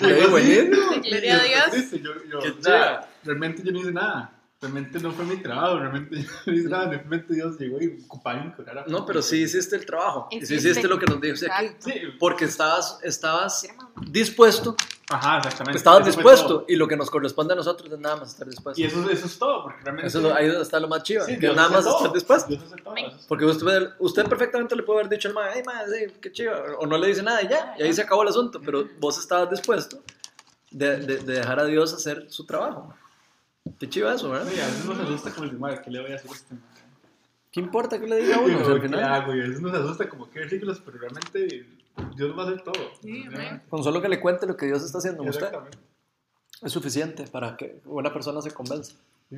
Qué buenísimo. Gloria a Dios. triste, Yo, yo, Qué chiva. realmente yo no hice nada. Realmente no fue mi trabajo. Realmente yo no hice nada. Realmente Dios llegó y ocupaba en curar a No, pero sí hiciste el trabajo. Y sí Hiciste. lo que nos aquí. Exacto. Sí. Porque estabas, estabas dispuesto, Ajá, exactamente. estabas Eso dispuesto. Y lo que nos corresponde a nosotros es nada más estar dispuesto. Y eso, eso es todo, porque realmente. Eso es lo- ahí está lo más chido. Sí, que Dios nada más todo. estar dispuesto. Dios todo. Porque usted, usted perfectamente le puede haber dicho al mae, ay, mae, sí, qué chido. O no le dice nada y ya. Y ahí se acabó el asunto. Pero vos estabas dispuesto de, de- de dejar a Dios hacer su trabajo. Qué chido eso, ¿verdad? Sí, a veces nos asusta como el madre, ¿qué le voy a hacer a este? ¿Qué importa que le diga a (laughs) uno? O sea, al ¿Qué final, hago? Y a veces nos asusta como qué versículos, pero realmente Dios va a hacer todo. Sí, Ya. amén. con solo que le cuente lo que Dios está haciendo en usted, es suficiente para que una persona se convenza.